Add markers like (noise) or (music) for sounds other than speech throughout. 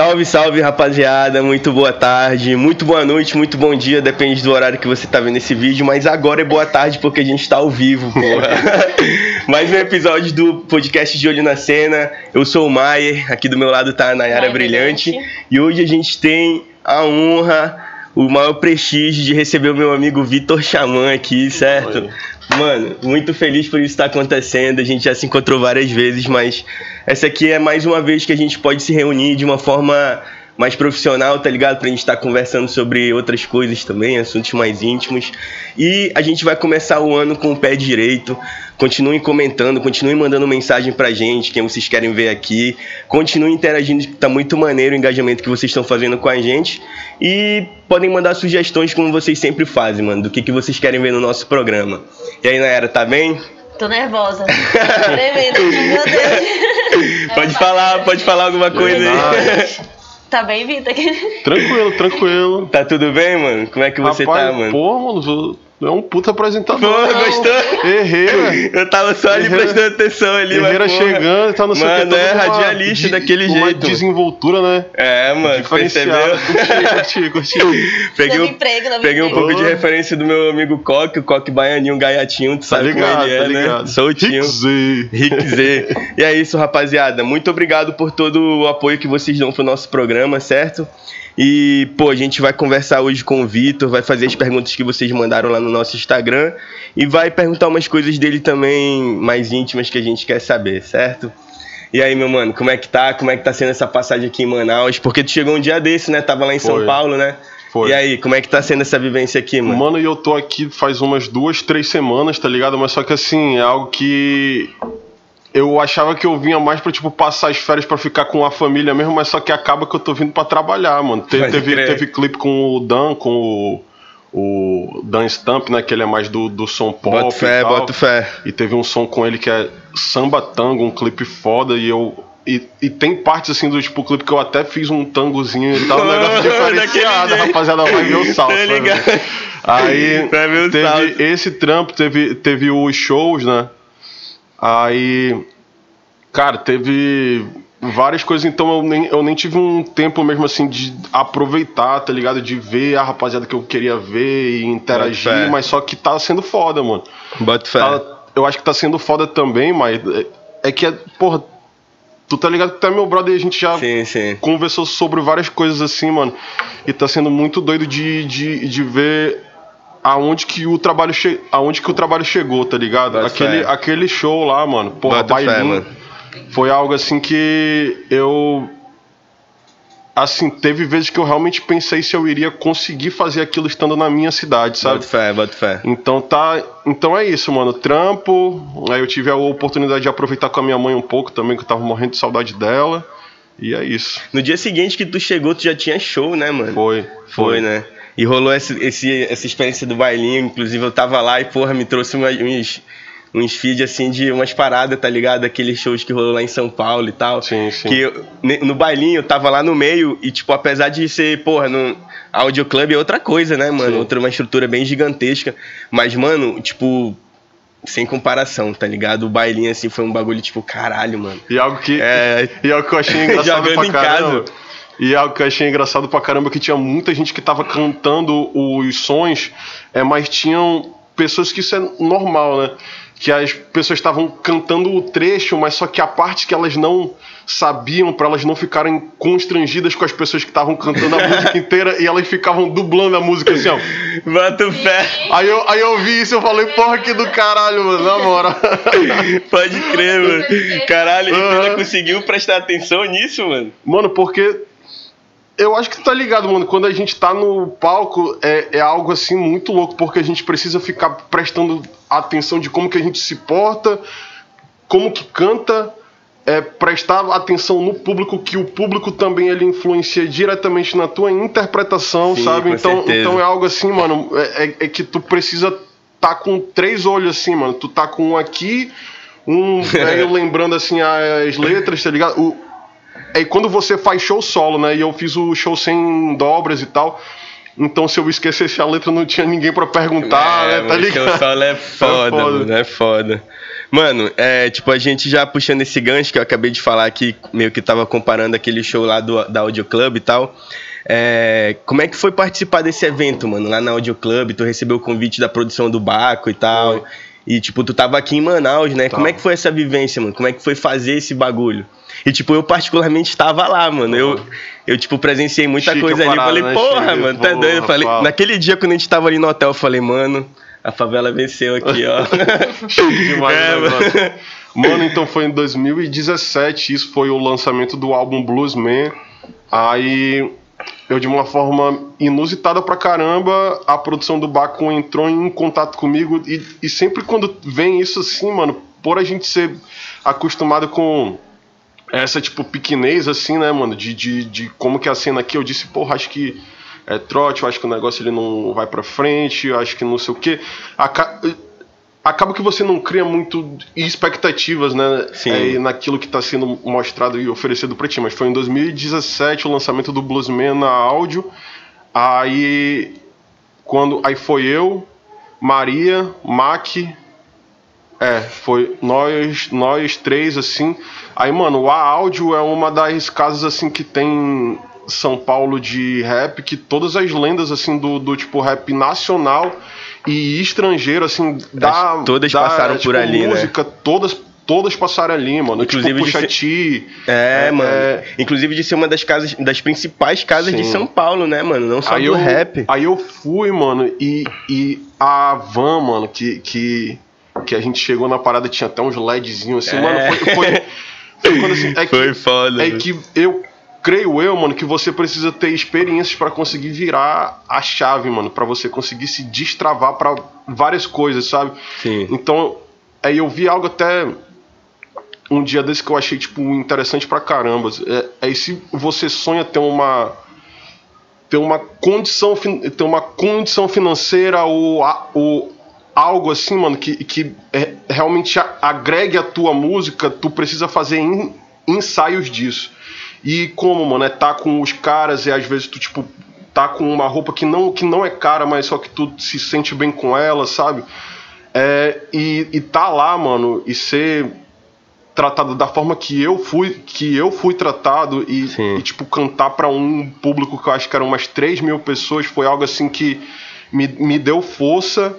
Salve, salve, rapaziada. Muito boa tarde, muito boa noite, muito bom dia, depende do horário que você tá vendo esse vídeo, mas agora é boa tarde porque a gente tá ao vivo, porra. (laughs) Mais um episódio do podcast de Olho na Cena. Eu sou o Maier, aqui do meu lado tá a Nayara Maier Brilhante, Brilhante. e hoje a gente tem a honra, o maior prestígio de receber o meu amigo Vitor Xamã aqui, certo? Oi. Mano, muito feliz por isso estar acontecendo. A gente já se encontrou várias vezes, mas essa aqui é mais uma vez que a gente pode se reunir de uma forma mais profissional, tá ligado? Pra gente estar conversando sobre outras coisas também, assuntos mais íntimos. E a gente vai começar o ano com o pé direito. Continuem comentando, continuem mandando mensagem pra gente, quem vocês querem ver aqui. Continuem interagindo, tá muito maneiro o engajamento que vocês estão fazendo com a gente. E podem mandar sugestões, como vocês sempre fazem, mano, do que, que vocês querem ver no nosso programa. E aí, Nayara, tá bem? Tô nervosa. (laughs) Tremendo. Meu Deus. Pode falar, pode falar alguma coisa aí. Tá bem, Vitor? (laughs) Tranquilo, tranquilo. Tá tudo bem, mano? Como é que você Rapaz, tá, mano? Pô, mano, é um puta apresentador. Pô, não. gostou? Herreira. Eu tava só ali Herrera- prestando atenção ali, Herreira mas, porra. chegando, tá no seu Mano, é radialista daquele uma jeito. desenvoltura, né? É, mano, percebeu? Curti, curti, curti. Peguei, um- emprego, peguei um pouco de referência do meu amigo Coque, o Coque Baianinho, Gaiatinho, tu Tá sabe ligado, como ele é, tá né? ligado. Soltinho. Rick Z. Rick Z. E é isso, rapaziada. Muito obrigado por todo o apoio que vocês dão pro nosso programa, certo? E, pô, a gente vai conversar hoje com o Vitor, vai fazer as perguntas que vocês mandaram lá no nosso Instagram e vai perguntar umas coisas dele também mais íntimas que a gente quer saber, certo? E aí, meu mano, como é que tá? Como é que tá sendo essa passagem aqui em Manaus? Porque tu chegou um dia desse, né? Tava lá em São Foi. Paulo, né? Foi. E aí, como é que tá sendo essa vivência aqui, mano? Mano, e eu tô aqui faz umas duas, três semanas, tá ligado? Mas só que assim, é algo que eu achava que eu vinha mais pra, tipo, passar as férias pra ficar com a família mesmo, mas só que acaba que eu tô vindo pra trabalhar, mano. Te- teve, crer. teve clipe com o Dan, com o, o Dan Stamp, né? Que ele é mais do, do som pop. Bota fé, tal. bota fé. E teve um som com ele que é Samba Tango, um clipe foda, e eu. E, e tem partes assim do tipo clipe que eu até fiz um tangozinho e tal, um (laughs) negócio diferenciado, rapaziada vai ver o salto. Tá ligado? Aí teve salto. esse trampo, teve, teve os shows, né? Aí, cara, teve várias coisas, então eu nem, eu nem tive um tempo mesmo assim de aproveitar, tá ligado? De ver a rapaziada que eu queria ver e interagir, mas só que tá sendo foda, mano. Bota. Tá- eu acho que tá sendo foda também, mas é, é que, é, porra, tu tá ligado que tu é meu brother e a gente já Sim, sim. conversou sobre várias coisas assim, mano. E tá sendo muito doido de, de, de ver aonde que o trabalho che... aonde que o trabalho chegou, tá ligado? Aquele, aquele show lá, mano. Porra, bailinho. mano. Foi algo assim que eu assim, teve vezes que eu realmente pensei se eu iria conseguir fazer aquilo estando na minha cidade, sabe? Bota fé, bota fé. Então tá, então é isso, mano. Trampo. Aí eu tive a oportunidade de aproveitar com a minha mãe um pouco também, que eu tava morrendo de saudade dela. E é isso. No dia seguinte que tu chegou, tu já tinha show, né, mano? Foi, Foi, né? E rolou esse, esse- essa experiência do bailinho. Inclusive, eu tava lá e, porra, me trouxe uma- uns, uns feeds, assim, de umas paradas, tá ligado? Aqueles shows que rolou lá em São Paulo e tal. Sim, sim. Que eu- no bailinho eu tava lá no meio e, tipo, apesar de ser, porra, no Audio Club é outra coisa, né, mano? Sim. Outra, uma estrutura bem gigantesca. Mas, mano, tipo, sem comparação, tá ligado? O bailinho, assim, foi um bagulho, tipo, caralho, mano. E algo que, É. e algo que eu achei (laughs) engraçado Jogando pra em caramba. casa. E algo que eu achei engraçado pra caramba que tinha muita gente que tava cantando os sons, é, mas tinham pessoas que isso é normal, né? Que as pessoas estavam cantando o trecho, mas só que a parte que elas não sabiam, pra elas não ficarem constrangidas com as pessoas que estavam cantando a (laughs) música inteira e elas ficavam dublando a música assim, ó. Bota fé. Aí eu, aí eu vi isso e eu falei, porra, que do caralho, mano, na moral. (laughs) Pode crer, mano. Caralho, e Aham. ainda conseguiu prestar atenção nisso, mano? Mano, porque eu acho que tu tá ligado, mano. Quando a gente tá no palco, é, é algo assim muito louco, porque a gente precisa ficar prestando atenção de como que a gente se porta, como que canta, é, prestar atenção no público, que o público também ele influencia diretamente na tua interpretação, Sim, sabe? Então, certeza. então é algo assim, mano, é, é- é que tu precisa tá com três olhos assim, mano. Tu tá com um aqui, um (laughs) velho lembrando assim as letras, tá ligado? O, é quando você faz show solo, né? E eu fiz o show sem dobras e tal. Então, se eu esquecesse a letra, não tinha ninguém pra perguntar, é, né? Tá ligado? Seu solo (laughs) é foda, foda. mano, é foda. Mano, é, tipo, a gente já puxando esse gancho que eu acabei de falar aqui, meio que tava comparando aquele show lá do, da Audio Club e tal. É, como é que foi participar desse evento, mano? Lá na Audio Club, tu recebeu o convite da produção do Baco e tal. E, tipo, tu tava aqui em Manaus, né? Como é que foi essa vivência, mano? Como é que foi fazer esse bagulho? E, tipo, eu particularmente estava lá, mano. Eu, eu tipo, presenciei muita Chique coisa ali. falei, né, porra, Chique? mano, tá doido? Falei, naquele dia, quando a gente tava ali no hotel, eu falei, mano, a favela venceu aqui, ó. (laughs) Chique demais É, o negócio. Mano, então foi em 2017, isso foi o lançamento do álbum Bluesman. Aí eu, de uma forma inusitada pra caramba, a produção do Baco entrou em contato comigo. E, e sempre quando vem isso assim, mano, por a gente ser acostumado com essa, tipo, pequenez, assim, né, mano, de, de, de como que é a cena aqui, eu disse, porra, acho que é trote, eu acho que o negócio ele não vai pra frente, eu acho que não sei o quê. Aca- acaba que você não cria muito expectativas, né, Sim. é, naquilo que está sendo mostrado e oferecido para ti. Mas foi em 2017 o lançamento do Bluesman na áudio. Aí quando aí foi eu, Maria, Mac, é, foi nós, nós três assim. Aí, mano, a áudio é uma das casas assim que tem São Paulo de rap, que todas as lendas assim do, do tipo rap nacional e estrangeiro assim, da todas da, passaram por tipo, ali, né? música, todas todas passaram ali, mano. Inclusive tipo, de Pusha ser- T, É, É, mano. é. Inclusive de ser uma das casas, das principais casas de Sim. São Paulo, né, mano? Não só aí do eu, rap. Aí eu fui, mano, e, e a van, mano, que, que, que a gente chegou na parada tinha até uns LEDzinhos assim, É. mano, foi, foi, (laughs) foi quando assim, é Foi que, foda. é mano. que eu creio eu, mano, que você precisa ter experiências pra conseguir virar a chave, mano, pra você conseguir se destravar pra várias coisas, sabe? Sim. Então, aí eu vi algo até um dia desse que eu achei, tipo, interessante pra caramba. É, é se você sonha ter uma ter uma condição ter uma condição financeira ou, ou algo assim, mano, que, que é- realmente agregue a tua música, tu precisa fazer en- ensaios disso. E como, mano, é tá com os caras e às vezes tu, tipo, tá com uma roupa que não, que não é cara, mas só que tu se sente bem com ela, sabe? É, e, e tá lá, mano, e ser tratado da forma que eu fui que eu fui tratado e, Sim. e, tipo cantar pra um público que eu acho que eram umas 3 mil pessoas foi algo assim que me, me deu força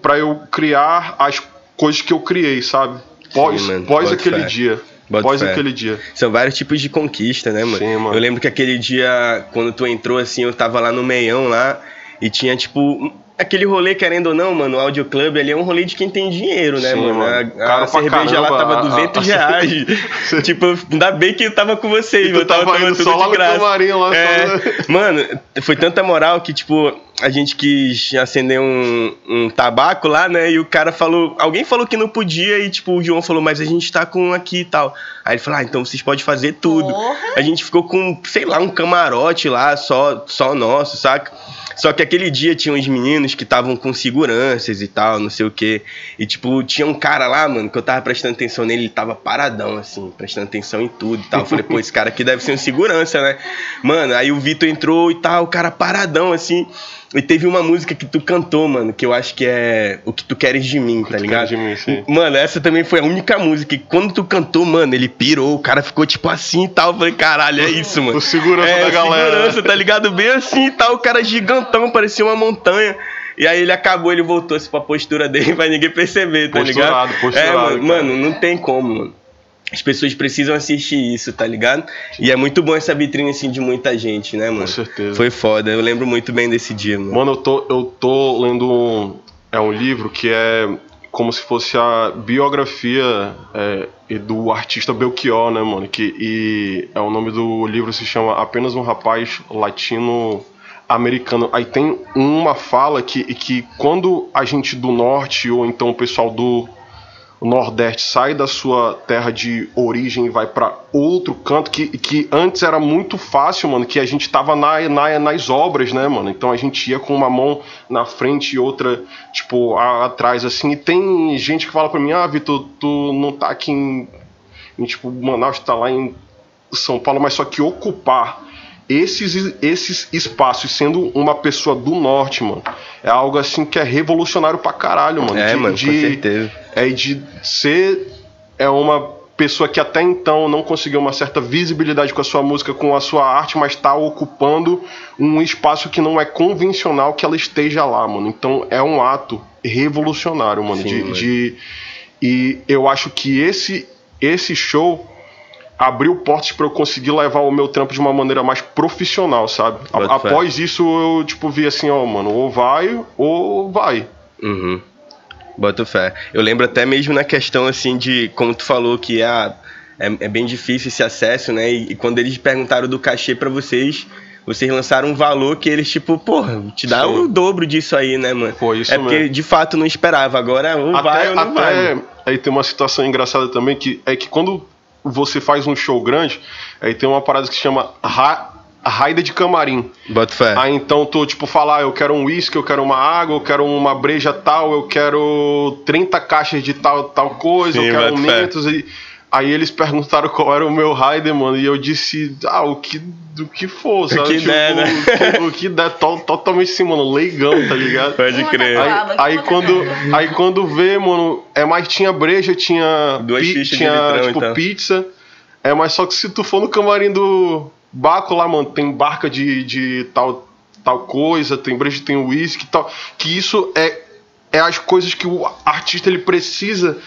pra eu criar as coisas que eu criei, sabe? Pós, mano, pós aquele fé. dia. Boto pós fé. aquele dia. São vários tipos de conquista, né, mano? Sim, mano. Eu lembro que aquele dia, quando tu entrou, assim, eu tava lá no meião lá e tinha, tipo, aquele rolê, querendo ou não, mano, o Audio Club ali é um rolê de quem tem dinheiro, né, Sim, mano? mano. A, a Caro pra cerveja lá caramba, tava a- 200 a- reais. (laughs) tipo, ainda bem que eu tava com vocês, E mano. Tava tava tomando tudo só lá de graça. lá só, É, né? (laughs) Mano, foi tanta moral que, tipo, a gente quis acender um, um tabaco lá, né? E o cara falou. Alguém falou que não podia, e, tipo, o João falou, mas a gente tá com aqui e tal. Aí ele falou, ah, então vocês podem fazer tudo. Porra. A gente ficou com, sei lá, um camarote lá, só, só nosso, saca? Só que aquele dia tinha uns meninos que estavam com seguranças e tal, não sei o quê. E, tipo, tinha um cara lá, mano, que eu tava prestando atenção nele, ele tava paradão, assim, prestando atenção em tudo e tal. Eu falei, pô, esse cara aqui deve ser um segurança, né? Mano, aí o Vitor entrou e tal, o cara paradão, assim. E teve uma música que tu cantou, mano, que eu acho que é O Que Tu Queres de Mim, tá ligado? Queres de Mim, sim. Mano, essa também foi a única música que quando tu cantou, mano, ele pirou, o cara ficou tipo assim e tal. Eu falei, caralho, é isso, mano. O segurança é, da o galera. Segurança, tá ligado? Bem assim e tal, o cara gigantão, parecia uma montanha. E aí ele acabou, ele voltou assim pra postura dele (laughs) pra ninguém perceber, tá Posturado, ligado? posturado, é, mano, cara. mano, não tem como, mano. As pessoas precisam assistir isso, tá ligado? E é muito bom essa vitrine assim de muita gente, né, mano? certeza. Foi foda, eu lembro muito bem desse dia, mano. Mano, eu tô, eu tô lendo um, é um livro que é como se fosse a biografia é, do artista Belchior, né, mano? Que, e é o nome do livro se chama Apenas um Rapaz Latino Americano. Aí tem uma fala que, que quando a gente do norte ou então o pessoal do Nordeste sai da sua terra de origem e vai pra outro canto que, que antes era muito fácil, mano, que a gente tava na, na, nas obras, né, mano? Então a gente ia com uma mão na frente e outra, tipo, a- atrás, assim. E tem gente que fala pra mim, ah, Vitor, tu não tá aqui em, em, tipo, Manaus, tu tá lá em São Paulo, mas só que ocupar esses, esses espaços, sendo uma pessoa do norte, mano, é algo assim que é revolucionário pra caralho, mano. É, de, mano, de, com certeza. É de ser é uma pessoa que até então não conseguiu uma certa visibilidade com a sua música, com a sua arte, mas está ocupando um espaço que não é convencional que ela esteja lá, mano. Então é um ato revolucionário, mano. Sim, de, mano. de- e eu acho que esse esse show abriu portas para eu conseguir levar o meu trampo de uma maneira mais profissional, sabe? A- após isso eu tipo vi assim, ó, mano, ou vai ou vai. Uhum. Boto fé. Eu lembro até mesmo na questão assim de como tu falou que ah, é, é bem difícil esse acesso, né? E, e quando eles perguntaram do cachê pra vocês, vocês lançaram um valor que eles, tipo, porra, te dá Sim. o dobro disso aí, né, mano? Foi isso É porque mesmo. de fato não esperava. Agora ou vai ou não vai. mano. aí tem uma situação engraçada também que é que quando você faz um show grande, aí tem uma parada que se chama ra raida de camarim. Boto fé. Aí então tu tipo falar, eu quero um uísque, eu quero uma água, eu quero uma breja tal, eu quero 30 caixas de tal tal coisa, Sim, eu quero fé. mentos e aí eles perguntaram qual era o meu rider, mano, e eu disse, ah, o que do que for, sabe? que der, né? o, que, o que der, to- totalmente assim, mano, leigão, tá ligado? (laughs) Pode crer. Aí, aí quando, aí quando vê, mano, é mais tinha breja, tinha, Duas pi- tinha litrão, tipo então. pizza. É, mas só que se tu for no camarim do Baco lá, mano, tem barca de, de tal, tal coisa, tem breja, tem uísque e tal. Que isso é, é as coisas que o artista ele precisa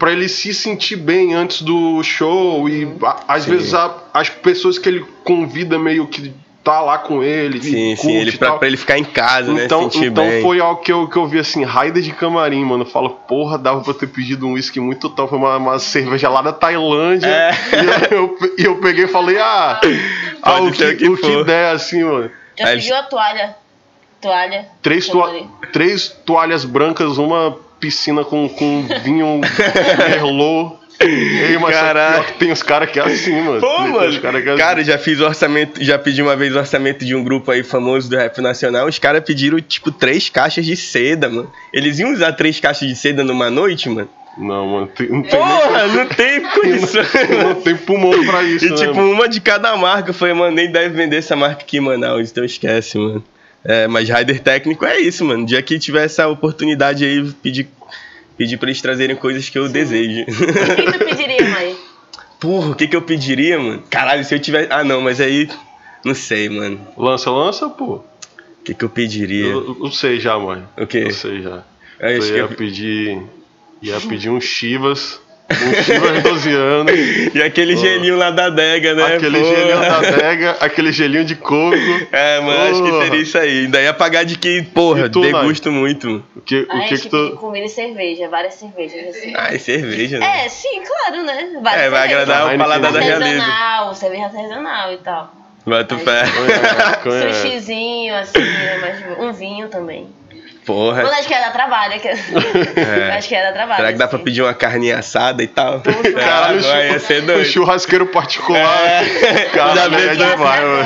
pra ele se sentir bem antes do show. E a- às Sim. vezes a- as pessoas que ele convida meio que tá lá com ele. Sim, sim, ele pra, ele ficar em casa, né? Então, sentir então bem. foi algo que eu, que eu vi assim, raida de camarim, mano. Eu falo, porra, dava pra ter pedido um uísque muito top, uma, uma cerveja lá da Tailândia. É. E, eu, eu- e eu peguei e falei, ah, ah, Pode o, que, que o que der, assim, mano. Já pediu a toalha. Toalha. Três, toa- três toalhas brancas, uma piscina com, com vinho merlot. Ei, mas pior que tem os caras que é assim, mano. Pô, Tem os mano, cara que é assim. cara, já fiz orçamento, já pedi uma vez o orçamento de um grupo aí famoso do rap nacional. Os caras pediram, tipo, três caixas de seda, mano. Eles iam usar três caixas de seda numa noite, mano? Não, mano, tem, não tem Porra, não tem (laughs) condição. nem, não tem pulmão pra isso, E né, tipo, mano? uma de cada marca. Eu falei, mano, nem deve vender essa marca aqui em Manaus, então esquece, mano. É, mas rider técnico é isso, mano. dia que tiver essa oportunidade aí, pedir, pedir pra eles trazerem coisas que eu desejo. O que tu pediria, mãe? (laughs) Porra, o que que eu pediria, mano? Caralho, se eu tiver. Ah, não, mas aí. Não sei, mano. Lança, lança, pô. O que que eu pediria? Eu, eu sei já, mãe. O quê? Eu sei já. Eu Eu acho que ia eu- pedir. Ia pedir um Chivas. Um Chivas 12 anos. (laughs) E aquele gelinho lá da adega, né? aquele Porra. gelinho da (laughs) adega, aquele gelinho de coco. É, mano, acho que seria isso aí. Daí ia pagar de que, porra, E tu, Nai? degusto muito, mano. O que, o a que gente que pediu tu. comida e cerveja, várias cervejas assim. Ai, cerveja, né? É, sim, claro, né? Várias É, vai cervejas. agradar o paladar da né? realeza. Artesanal, cerveja artesanal e tal. Bota fé. Conha- Sushizinho, assim, né? Mas um vinho também. Porra. Mas acho que ia dar trabalho. Que... É. (laughs) Acho que ia dar trabalho. Será que dá pra assim. pedir uma carninha assada e tal? Caralho, Agora ia ser o doido. churrasqueiro particular. É. (laughs) Caralho, Já é demais, mano.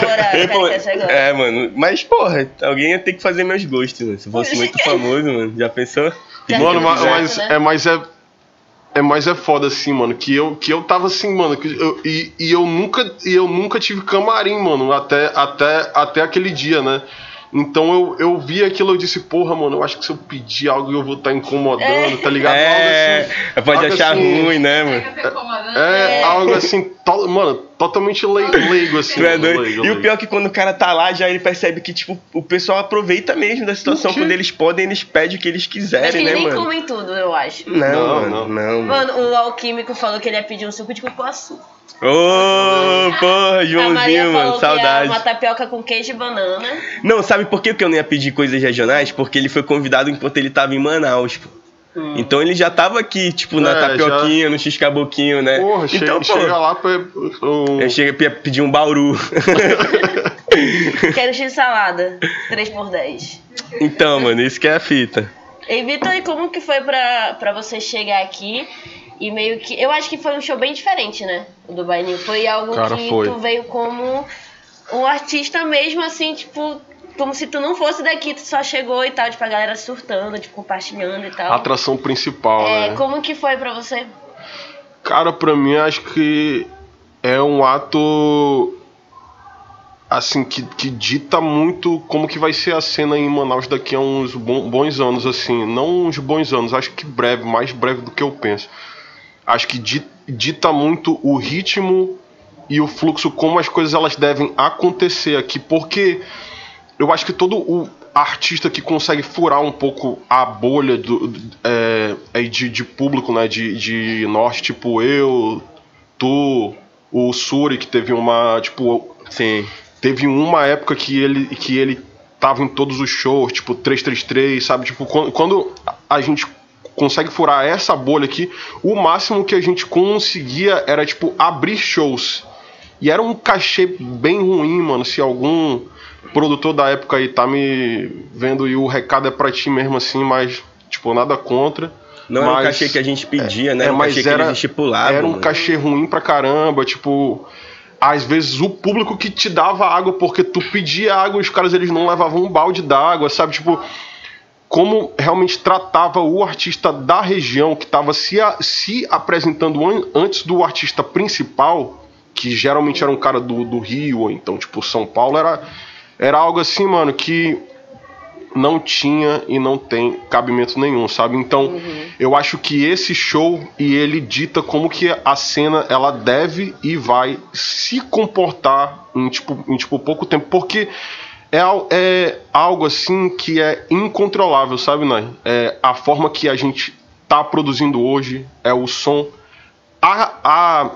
Pô, cara, é, mano. Mas, porra, alguém ia ter que fazer meus gostos, mano. Se fosse muito famoso, mano. Já pensou? Já Mano, mas, certo, mas né? é mais é. É mais é foda assim, mano, que eu, que eu tava assim, mano, que eu, e, e eu nunca e eu nunca tive camarim, mano, até, até, até aquele dia, né? Então eu, eu vi aquilo e disse, porra, mano, eu acho que se eu pedir algo eu vou estar incomodando, tá ligado? É, Algo assim, pode algo achar assim, ruim, né, mano? É, algo assim, to- mano, totalmente lei- leigo, assim. É doido. leigo, E o leigo. pior é que quando o cara tá lá, já ele percebe que, tipo, o pessoal aproveita mesmo da situação. Quando eles podem, eles pedem o que eles que quiserem, eles né, nem mano? comem tudo, eu acho. Não, Não, mano, não. não. mano. Mano, o alquímico falou que ele ia pedir um suco de cupuaçu. Ô, porra, a Maria Joãozinho, mano, saudade. uma tapioca com queijo e banana. Não, sabe por que que eu não ia pedir coisas regionais? Porque ele foi convidado enquanto ele tava em Manaus, pô. Hum. Então ele já tava aqui, tipo, na É, tapioquinha, no x-caboquinho, né? Porra, então, chega, pô, chega lá pra. um- eu cheguei pra pedir um bauru. Quero X salada. 3 por 10 então, mano, isso que é a fita. E Vitor, e como que foi pra, pra você chegar aqui e meio que. Eu acho que foi um show bem diferente, né? O do Baininho. Foi algo Cara, que foi. tu veio como um artista mesmo, assim, tipo. Como se tu não fosse daqui, tu só chegou e tal, tipo, a galera surtando, tipo, compartilhando e tal. a atração principal, É, né? como que foi pra você? Cara, pra mim acho que é um ato. assim, que, que dita muito como que vai ser a cena em Manaus daqui a uns bons anos, assim. Não uns bons anos, acho que breve, mais breve do que eu penso. Acho que dita muito o ritmo e o fluxo, como as coisas elas devem acontecer aqui, porque eu acho que todo o artista que consegue furar um pouco a bolha do, é, de, de público, né, de, de norte, tipo eu, tu, o Suri, que teve uma, tipo, Sim. teve uma época que ele, que ele tava em todos os shows, tipo 333, sabe, tipo, quando, quando a gente consegue furar essa bolha aqui, o máximo que a gente conseguia era, tipo, abrir shows. E era um cachê bem ruim, mano. Se algum produtor da época aí tá me vendo e o recado é pra ti mesmo assim, mas, tipo, nada contra. Não mas, era um cachê que a gente pedia, é, né? Era um mas era. Era um mano. cachê ruim pra caramba, tipo. Às vezes o público que te dava água porque tu pedia água, os caras eles não levavam um balde d'água, sabe? Tipo, como realmente tratava o artista da região que estava se, a, se apresentando an, antes do artista principal, que geralmente era um cara do, do Rio, ou então tipo São Paulo, era, era algo assim, mano, que não tinha e não tem cabimento nenhum, sabe? Então, uhum. eu acho que esse show e ele dita como que a cena ela deve e vai se comportar em tipo, em, tipo pouco tempo, porque é, é algo assim que é incontrolável, sabe, Nai? É a forma que a gente tá produzindo hoje, é o som, a, a,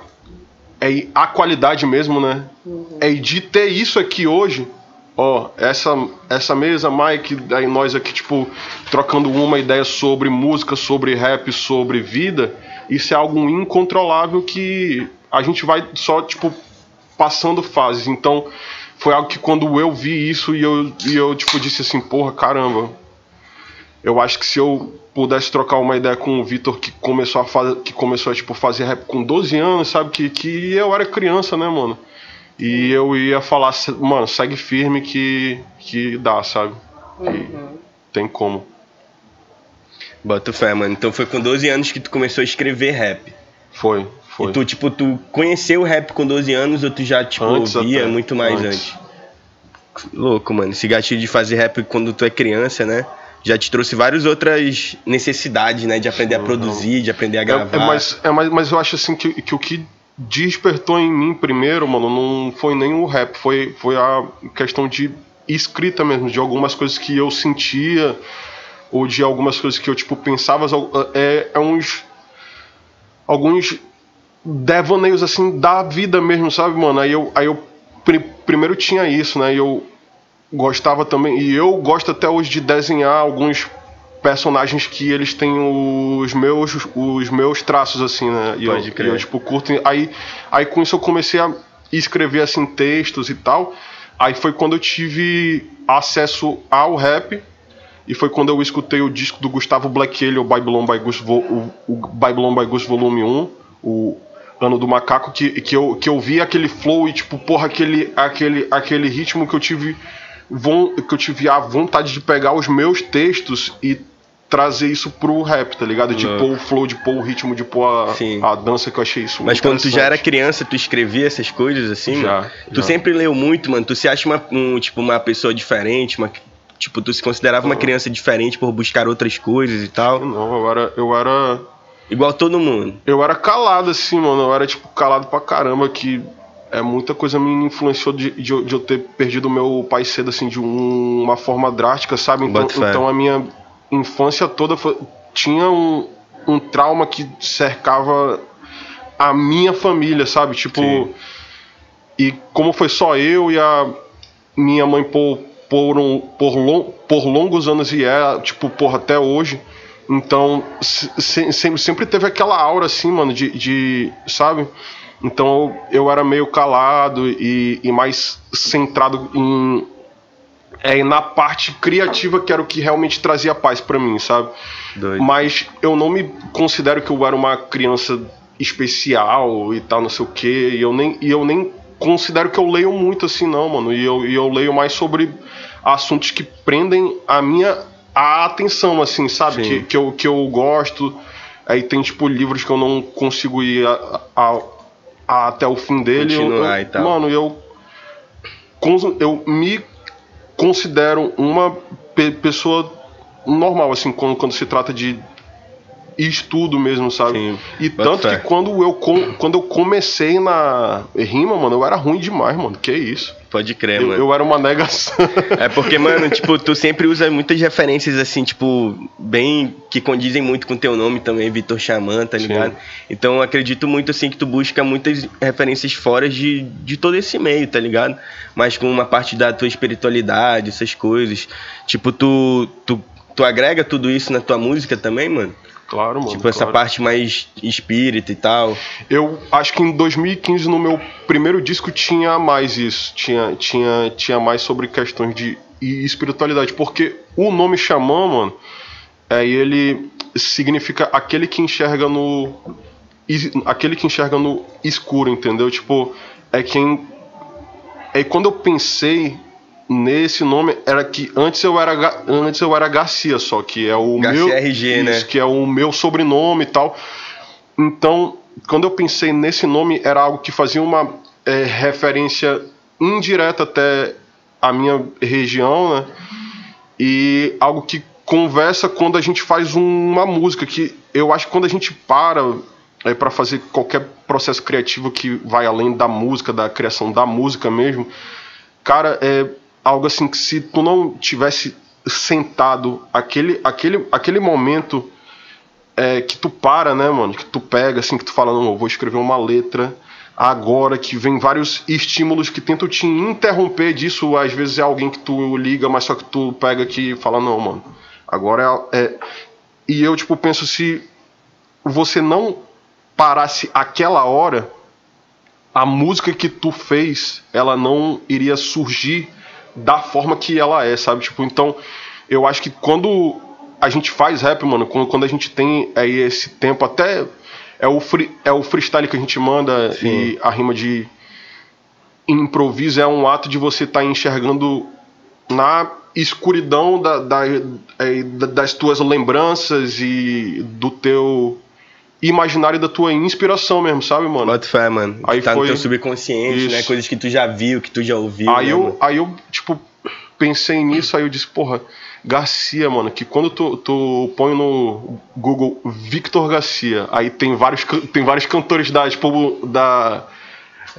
é a qualidade mesmo, né? Uhum. É de ter isso aqui hoje ó, essa, essa mesa, Mike, aí nós aqui, tipo, trocando uma ideia sobre música, sobre rap, sobre vida, isso é algo incontrolável que a gente vai só, tipo, passando fases. Então, foi algo que quando eu vi isso e eu, e eu tipo, disse assim, porra, caramba, eu acho que se eu pudesse trocar uma ideia com o Vitor que começou a fazer, que começou a, tipo, fazer rap com 12 anos, sabe, que, que eu era criança, né, mano? E eu ia falar, mano, segue firme que, que dá, sabe? Uhum. tem como. Bota fé, mano. Então foi com 12 anos que tu começou a escrever rap. Foi, foi. E tu, tipo, tu conheceu o rap com 12 anos ou tu já, tipo, antes ouvia até. muito mais antes. antes? Louco, mano. Esse gatilho de fazer rap quando tu é criança, né? Já te trouxe várias outras necessidades, né? De aprender a produzir, de aprender a gravar. É, é, mas, é, mas, mas eu acho assim que, que o que despertou em mim primeiro, mano, não foi nem o rap, foi, foi a questão de escrita mesmo, de algumas coisas que eu sentia, ou de algumas coisas que eu, tipo, pensava, é, é uns... alguns devaneios, assim, da vida mesmo, sabe, mano? Aí eu, aí eu pr primeiro tinha isso, né, e eu gostava também, e eu gosto até hoje de desenhar alguns personagens que eles têm os meus os meus traços assim, né? E Pode eu, crer. eu tipo curto aí aí com isso eu comecei a escrever assim textos e tal. Aí foi quando eu tive acesso ao rap e foi quando eu escutei o disco do Gustavo Black Alien, o Babylon by Gus, o, o Babylon by Gus Volume 1, o Ano do Macaco, que, que, eu, que eu vi aquele flow e tipo, porra, aquele, aquele, aquele ritmo que eu tive que eu tive a vontade de pegar os meus textos e trazer isso pro rap, tá ligado? De Uhum. pôr o flow, de pôr o ritmo, de pôr Sim. a, a dança, que eu achei isso Mas quando tu já era criança, tu escrevia essas coisas assim, Já, mano? Tu já. sempre leu muito, mano. Tu se acha uma, um, tipo, uma pessoa diferente, uma, tipo, tu se considerava uma criança diferente por buscar outras coisas e tal. Não, eu era, eu era. Igual todo mundo. Eu era calado, assim, mano. Eu era, tipo, calado pra caramba, que é muita coisa me influenciou de, de, eu- de eu ter perdido meu pai cedo, assim, de um- uma forma drástica, sabe? Então, então a minha infância toda foi- tinha um, um trauma que cercava a minha família, sabe? Tipo. Sim. E como foi só eu e a minha mãe por, por, um, por, lon- por longos anos e é, tipo, porra, até hoje. Então, se- se- sempre, sempre teve aquela aura assim, mano, de. de sabe? Então eu, era meio calado e, e mais centrado em. É, na parte criativa que era o que realmente trazia paz pra mim, sabe? Doido. Mas eu não me considero que eu era uma criança especial e tal, não sei o quê. E eu nem, e eu nem considero que eu leio muito assim, não, mano. E eu, e eu leio mais sobre assuntos que prendem a minha a atenção, assim, sabe? Que, que, eu, que eu gosto. Aí tem, tipo, livros que eu não consigo ir a- a- até o fim dele. Eu- Continuar eu- e tal. Mano, eu. eu me considero uma pe- pessoa normal, assim, quando, quando se trata de estudo mesmo, sabe? Sim, e tanto fé. que quando eu, com- quando eu comecei na rima, mano, eu era ruim demais, mano. Que isso? Pode crer, Eu, mano. eu era uma negação. É porque, mano, tipo, tu sempre usa muitas referências, assim, tipo, bem. que condizem muito com teu nome também, Vitor Xamã, tá Sim. ligado? Então eu acredito muito, assim, que tu busca muitas referências fora de, de todo esse meio, tá ligado? Mas com uma parte da tua espiritualidade, essas coisas. Tipo, tu, tu, tu agrega tudo isso na tua música também, mano? Claro, mano. tipo, essa claro. parte mais espírita e tal. Eu acho que em 2015, no meu primeiro disco, tinha mais isso. Tinha, tinha, tinha mais sobre questões de espiritualidade. Porque o nome Xamã, mano, é, ele significa aquele que enxerga no. aquele que enxerga no escuro, entendeu? Tipo, é quem. É quando eu pensei nesse nome, era que antes eu era, antes eu era Garcia só, que é o Garcia meu. RG, né? isso, que é o meu sobrenome e tal. Então, quando eu pensei nesse nome, era algo que fazia uma é, referência indireta até a minha região, né? E algo que conversa quando a gente faz uma música, que eu acho que quando a gente para é, para fazer qualquer processo criativo que vai além da música, da criação da música mesmo, cara, é algo assim que se tu não tivesse sentado aquele, aquele, aquele momento é, que tu para, né, mano? Que tu pega, assim, que tu fala, não, eu vou escrever uma letra agora, que vem vários estímulos que tentam te interromper disso. Às vezes é alguém que tu liga, mas só que tu pega aqui e fala, não, mano, agora é. é... E eu, tipo, penso se você não parasse aquela hora, a música que tu fez, ela não iria surgir da forma que ela é, sabe? Tipo, então, eu acho que quando a gente faz rap, mano, quando, a gente tem aí esse tempo, até é o, free, é o freestyle que a gente manda Sim. e a rima de improviso é um ato de você estar enxergando na escuridão da, da- é, da- das tuas lembranças e do teu imaginário da tua inspiração mesmo, sabe, mano? Bota fé, mano. Aí tá foi- no teu subconsciente, Isso. né? Coisas que tu já viu, que tu já ouviu. Aí né, eu, mano? aí eu, tipo, pensei nisso, aí eu disse, porra, Garcia, mano, que quando tu, tu põe no Google Victor Garcia, aí tem vários, tem vários cantores da, tipo, da.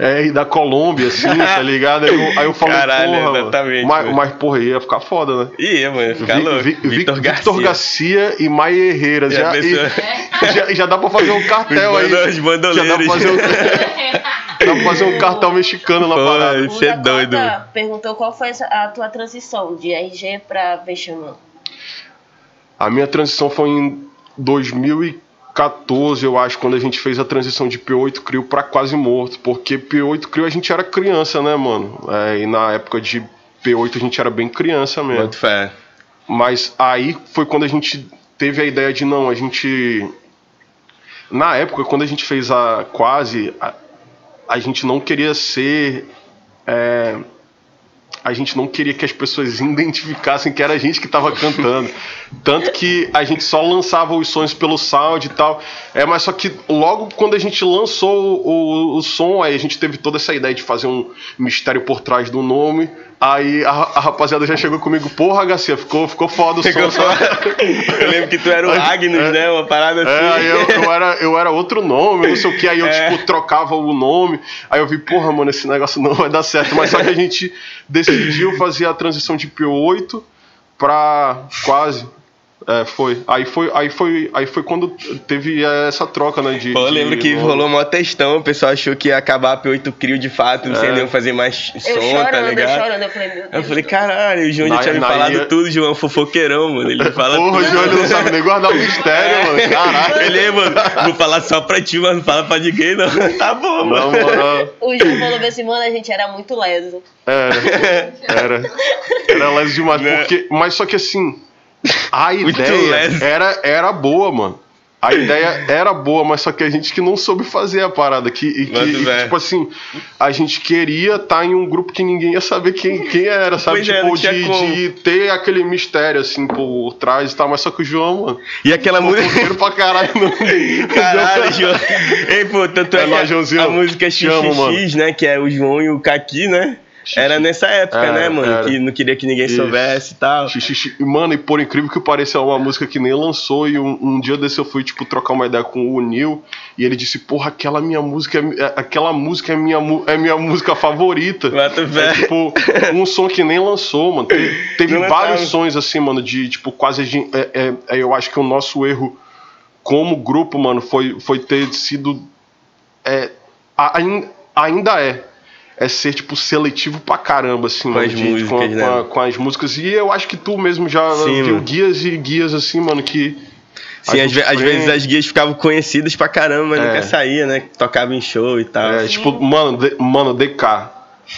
É, e da Colômbia, assim, (laughs) tá ligado? Aí eu, aí eu falei, Caralho, porra, mano, exatamente, mas, mas, porra, ia ficar foda, né? Ih, mano, ia ficar Vi- louco. Vi- Vi- Vitor Garcia. Victor Garcia e Maia Herrera. Já Já, e- (laughs) já, já dá pra fazer um cartel Os aí. os bandoleiros. Já dá pra fazer um, (laughs) dá pra fazer um cartel mexicano na parada. Isso é doido. Perguntou qual foi a tua transição de RG pra Vexamã. A minha transição foi em 2014, eu acho, quando a gente fez a transição de P8 Crio pra Quase Morto. Porque P8 Crio a gente era criança, né, mano? É, e na época de P8 a gente era bem criança mesmo. Bota fé. Mas aí foi quando a gente teve a ideia de não, a gente. Na época, quando a gente fez a quase, a, a gente não queria ser. é, a gente não queria que as pessoas identificassem que era a gente que estava cantando. (laughs) Tanto que a gente só lançava os sons pelo sound e tal. É, mas só que logo quando a gente lançou o, o, o som, aí a gente teve toda essa ideia de fazer um mistério por trás do nome. Aí a, a rapaziada já chegou comigo, porra, Garcia, ficou, ficou foda o Ficou som. Eu lembro que tu era o Agnus, É. né? Uma parada assim. É, aí eu, eu era, eu era outro nome, não sei o que, aí eu, É. tipo, trocava o nome. Aí eu vi, porra, mano, esse negócio não vai dar certo. Mas só que a gente decidiu fazer a transição de P8 pra quase. É, foi. Aí foi, aí foi, aí foi quando teve essa troca, né? De, Pô, eu de lembro que nome. rolou mó testão, o pessoal achou que ia acabar a P8 Crio de fato, não sei É. nem fazer mais Eu som, chorando, tá eu ligado? chorando. Eu falei, meu Deus. Eu falei, caralho, o João já Na- tinha me falado ilha- tudo, João é um fofoqueirão, mano. Ele fala Porra, o tudo. Johnny não sabe nem guardar o mistério, mano. (laughs) Caralho. Ele, "Ei, mano, vou falar só pra ti, mas não fala pra ninguém, não. (laughs) Tá bom, mano. moral. O João falou assim, mano, a gente era muito leso. Era. Era. Era leso demais. Né? Porque, mas só que assim, a ideia era, era boa, mano. A ideia era boa, mas só que a gente que não soube fazer a parada. Que, e que, e, fé. tipo assim, a gente queria estar em um grupo que ninguém ia saber quem, quem era, sabe? É, tipo, tinha de, de ter aquele mistério, assim, por trás e tal. Mas só que o João, mano, E aquela música. pra caralho. Não... (laughs) Caralho, João. Ei, pô, tanto é, É a- a música Te amo, XXX, né? Que é o João e o Kaki, né? Era nessa época, Era, né, mano? era. Que não queria que ninguém Isso. soubesse e tal. Xixi, Mano, e por incrível que pareça, é uma música que nem lançou. E um, um dia desse eu fui, tipo, trocar uma ideia com o Neil. E ele disse, porra, aquela minha música é, é- aquela música é minha, é minha música favorita. É, tipo, um som que nem lançou, mano. (laughs) Teve, teve vários sons assim, mano, de tipo, quase. a gen- É, é- é, eu acho que o nosso erro como grupo, mano, foi, foi ter sido. É, a- ain- ainda é. É ser, tipo, seletivo pra caramba, assim, Com mano, as de- músicas, com, né? com a- com as músicas. E eu acho que tu mesmo já Sim, viu mano. guias e guias, assim, mano, que. Sim, às, às vezes as guias ficavam conhecidas pra caramba, mas É. nunca saía, né? Tocava em show e tal. É, tipo, mano, de- mano, DK.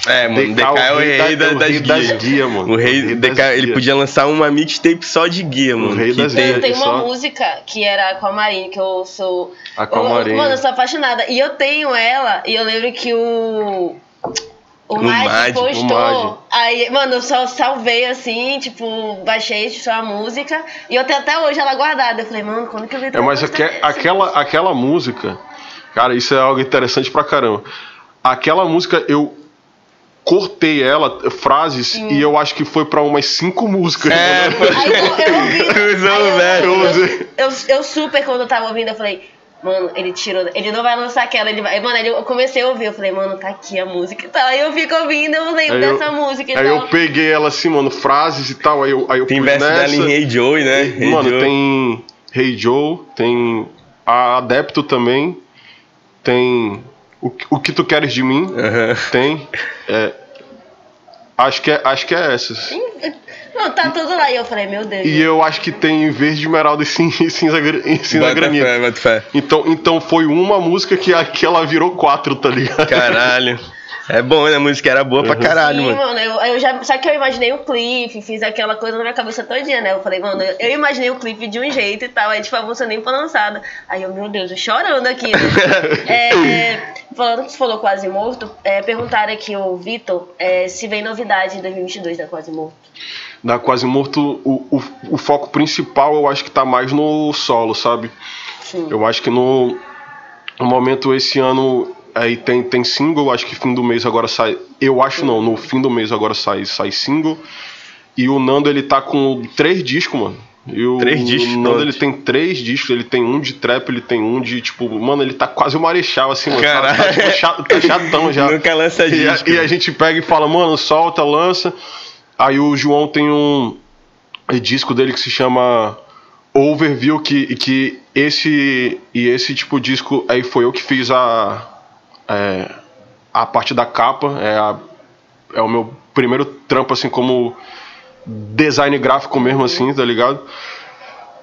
É, mano, DK, é o rei, da- o das rei guias. das guias, mano. O rei, das DK, ele guias. podia lançar uma mixtape só de guia, mano. rei que das tem- guias. Eu tenho uma só- música que era com a Marine, que eu sou. Aquamarine. Eu- Mano, eu sou apaixonada. E eu tenho ela, e eu lembro que o. O Mad postou. Mad. Aí, mano, eu só salvei assim, tipo, baixei só a música. E eu tenho até hoje ela guardada. Eu falei, mano, quando que eu vi É, mas aque- aquela, aquela música, cara, isso é algo interessante pra caramba. Aquela música, eu cortei ela, frases, e eu acho que foi pra umas cinco músicas. É, né? eu, eu ouvi. (laughs) Eu- eu, eu super, quando eu tava ouvindo, eu falei, mano, ele tirou. Ele não vai lançar aquela. Ele vai. Mano, aí eu comecei a ouvir. Eu falei, mano, tá aqui a música e tal. Aí eu fico ouvindo, eu lembro Aí eu- dessa música e Aí tal. eu peguei ela assim, mano, frases e tal, aí eu, aí eu Tem verso nessa. dela em Hey Joe, né? Hey Mano, Joe. tem Hey Joe, tem a Adepto também, tem o, Que- o que tu queres de mim, tem. é, acho, que é, acho que é essas. Não, tá tudo lá. E eu falei, meu Deus. E eu acho que tem verde, esmeralda e cin- (laughs) e cinza, cinza granito. fé, bota fé. Então, então foi uma música que, a- que ela virou quatro, tá ligado? Caralho. É bom, né? A música era boa pra caralho, Sim, mano. mano, eu, eu já, só que eu imaginei o clipe, fiz aquela coisa na minha cabeça todinha, né? Eu falei, mano, eu, eu imaginei o clipe de um jeito e tal, aí tipo, a música nem foi lançada. Aí eu, meu Deus, eu chorando aqui, né? (laughs) É, é, falando que você falou Quase Morto, é, perguntaram aqui o Vitor é, se vem novidade em 2022 da Quase Morto. Da Quase Morto, o, o, o foco principal eu acho que tá mais no solo, sabe? Sim. Eu acho que no, no momento esse ano aí tem, tem single, acho que fim do mês agora sai. Eu acho não, no fim do mês agora sai, sai single. E o Nando ele tá com três discos, mano. E o, Três discos, O Nando pronto. ele tem três discos, ele tem um de trap, ele tem um de tipo, mano, ele tá quase o marechal assim, mano. Tá, tá, Caralho. tipo, chato- tá chatão já. (laughs) Nunca lança E a, disco. e a gente pega e fala, mano, solta, lança. Aí o João tem um disco dele que se chama Overview, que, que esse e esse tipo de disco aí foi eu que fiz a é, a parte da capa, é, a- é o meu primeiro trampo assim como design gráfico mesmo assim, tá ligado?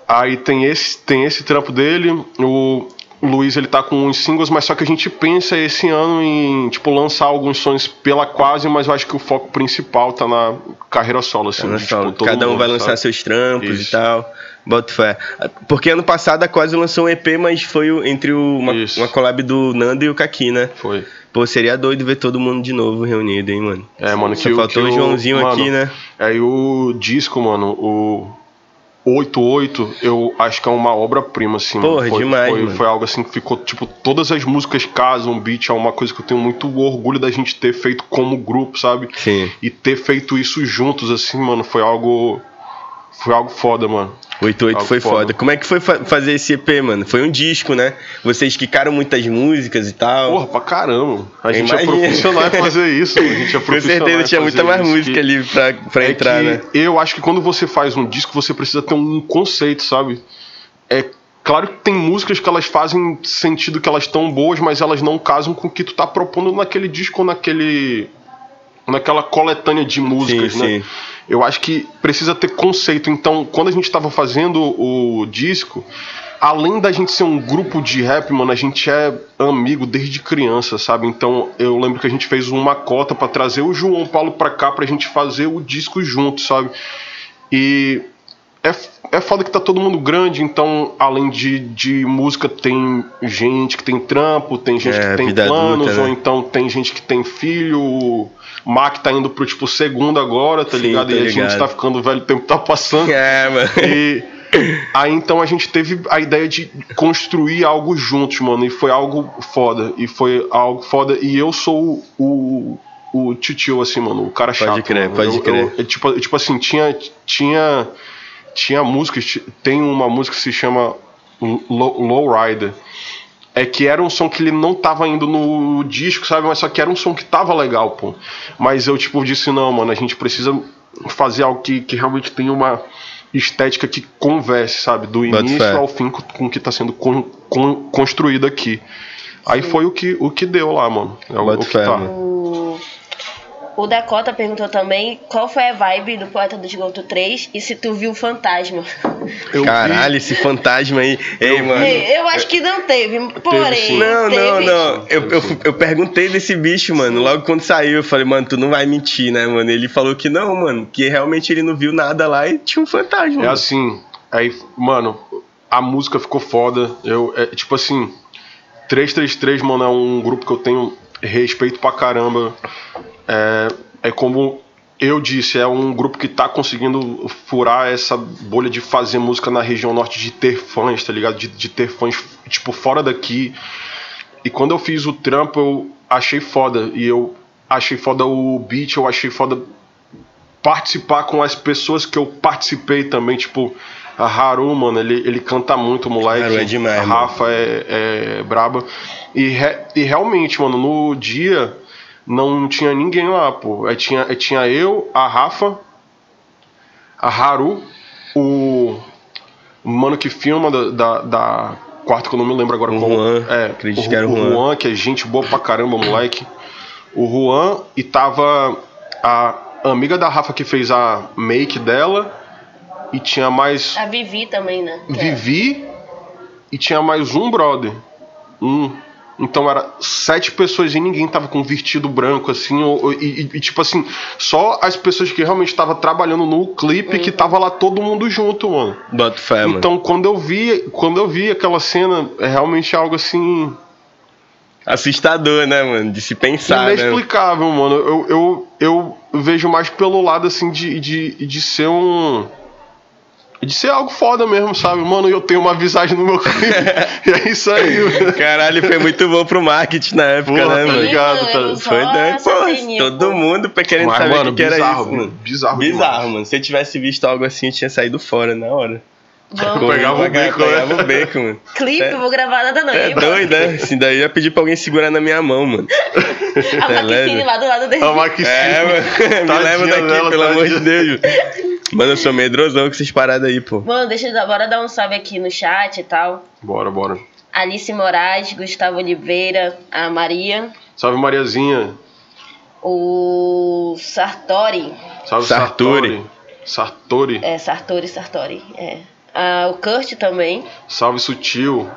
Aí tem esse, tem esse trampo dele, o Luiz ele tá com uns singles, mas só que a gente pensa esse ano em, tipo, lançar alguns sons pela quase, mas eu acho que o foco principal tá na carreira solo, assim. De, tipo, todo cada um mundo, vai lançar sabe? seus trampos Isso. e tal. Bota fé. Porque ano passado a Quase lançou um EP, mas foi o- entre o- uma, Isso. uma collab do Nando e o Kaki, né? Foi. Pô, seria doido ver todo mundo de novo reunido, hein, mano? É, mano, Só que faltou que o Joãozinho mano, aqui, né? Aí o disco, mano, o 88, eu acho que é uma obra-prima, assim. Porra, mano. foi, demais, Foi, foi algo assim que ficou, tipo, todas as músicas casam, o beat é uma coisa que eu tenho muito orgulho da gente ter feito como grupo, sabe? Sim. E ter feito isso juntos, assim, mano, foi algo. Foi algo foda, mano. 88 Algo foi foda. foda. Como é que foi fa- fazer esse EP, mano? Foi um disco, né? Vocês quicaram muitas músicas e tal. Porra, pra caramba. A gente Imagina. é profissional em fazer isso. A gente é (laughs) Com profissional certeza em tinha muita mais isso, música que- ali pra, pra é entrar, né? Eu acho que quando você faz um disco, você precisa ter um conceito, sabe? É claro que tem músicas que elas fazem sentido que elas estão boas, mas elas não casam com o que tu tá propondo naquele disco ou naquele. naquela coletânea de músicas, Sim, né? sim. Eu acho que precisa ter conceito. Então, quando a gente tava fazendo o disco, além da gente ser um grupo de rap, mano, a gente é amigo desde criança, sabe? Então, eu lembro que a gente fez uma cota pra trazer o João Paulo pra cá pra gente fazer o disco junto, sabe? E é, é foda que tá todo mundo grande, então, além de, de música, tem gente que tem trampo, tem gente É, que tem planos, adulta, né? ou então tem gente que tem filho. O Mac tá indo pro tipo segundo agora, tá Sim, ligado? E a gente tá ficando velho, o tempo tá passando. (laughs) É, mano. E aí então a gente teve a ideia de construir algo juntos, mano, e foi algo foda. E foi algo foda. E eu sou o, o tio assim, mano, o cara chato. Pode crer, mano. pode Eu- crer. eu- tipo, tipo assim, tinha, tinha, tinha músicas, tem uma música que se chama Low, Lowrider. É que era um som que ele não tava indo no disco, sabe? Mas só que era um som que tava legal, pô. Mas eu, tipo, disse, não, mano, a gente precisa fazer algo que, que realmente tenha uma estética que converse, sabe? Do início ao fim com, com o que tá sendo con- con- construído aqui. Aí foi o que, o que deu lá, mano. É o, o que tá. Mano. O, Dakota perguntou também qual foi a vibe do Poeta do Esgoto 3 e se tu viu o fantasma. (laughs) Eu vi- Caralho, esse fantasma aí. Ei, mano. Ei, eu acho que não teve, porém. Não, não, teve. não. Eu, eu, eu perguntei desse bicho, mano. Logo quando saiu, eu falei, mano, tu não vai mentir, né, mano? Ele falou que não, mano. Que realmente ele não viu nada lá e tinha um fantasma. É mano. assim, aí, mano, a música ficou foda. Eu, é, tipo assim, 333, mano, é um grupo que eu tenho respeito pra caramba. É, é como eu disse, é um grupo que tá conseguindo furar essa bolha de fazer música na região norte, de ter fãs, tá ligado? De, de ter fãs, tipo, fora daqui. E quando eu fiz o trampo, eu achei foda. E eu achei foda o beat, eu achei foda participar com as pessoas que eu participei também, tipo, a Haru, mano, ele, ele canta muito, moleque. Haru é demais, a Rafa é, é braba. E, re- e realmente, mano, no dia não tinha ninguém lá, pô. Aí tinha, aí tinha eu, a Rafa, a Haru, o mano que filma da, da, da quarta, que eu não me lembro agora O qual. Juan, é, acredito o, que era o o Juan. Juan, que é gente boa pra caramba, moleque. O Juan e tava a amiga da Rafa que fez a make dela. E tinha mais A Vivi também, né? Que é- Vivi e tinha mais um brother. Um. Então era sete pessoas e ninguém tava com vestido branco, assim, ou- ou- e, e- e, tipo assim, só as pessoas que realmente estavam trabalhando no clipe que tava lá todo mundo junto, mano. Fé, mano. Então quando eu vi, quando eu vi aquela cena, é realmente algo assim Assustador, né, mano? De se pensar, né? inexplicável, mano. Eu, eu, eu vejo mais pelo lado assim de, de, de ser um. De ser algo foda mesmo, sabe? Mano, eu tenho uma visagem no meu clipe. (laughs) e é isso aí, mano. Caralho, foi muito bom pro marketing na época, Porra, né, tá mano? ligado, tá- Foi, né? Pô, todo mundo querendo Mas, saber mano, o que, que era bizarro, isso, mano. bizarro Bizarro, demais. mano. Se eu tivesse visto algo assim, eu tinha saído fora na hora. Vamos. Pegava o beco, né? Pegava o beco, mano. Clipe, É. eu vou gravar nada não. É doido, né? Assim, daí eu ia pedir pra alguém segurar na minha mão, mano. (laughs) A Maxine Beleza? lá do lado dele. A Maxine. É, mano. (laughs) Me Tadinha leva daqui, dela, pelo amor de. Deus. Mano, eu sou medrosão com essas paradas aí, pô. Mano, deixa eu dar- bora dar um salve aqui no chat e tal. Bora, bora. Alice Moraes, Gustavo Oliveira, a Maria, Salve Mariazinha. o Sartori, Salve Sartori. Sartori. Sartori. é, Sartori, Sartori, é. Ah, o Kurt também. Salve Sutil.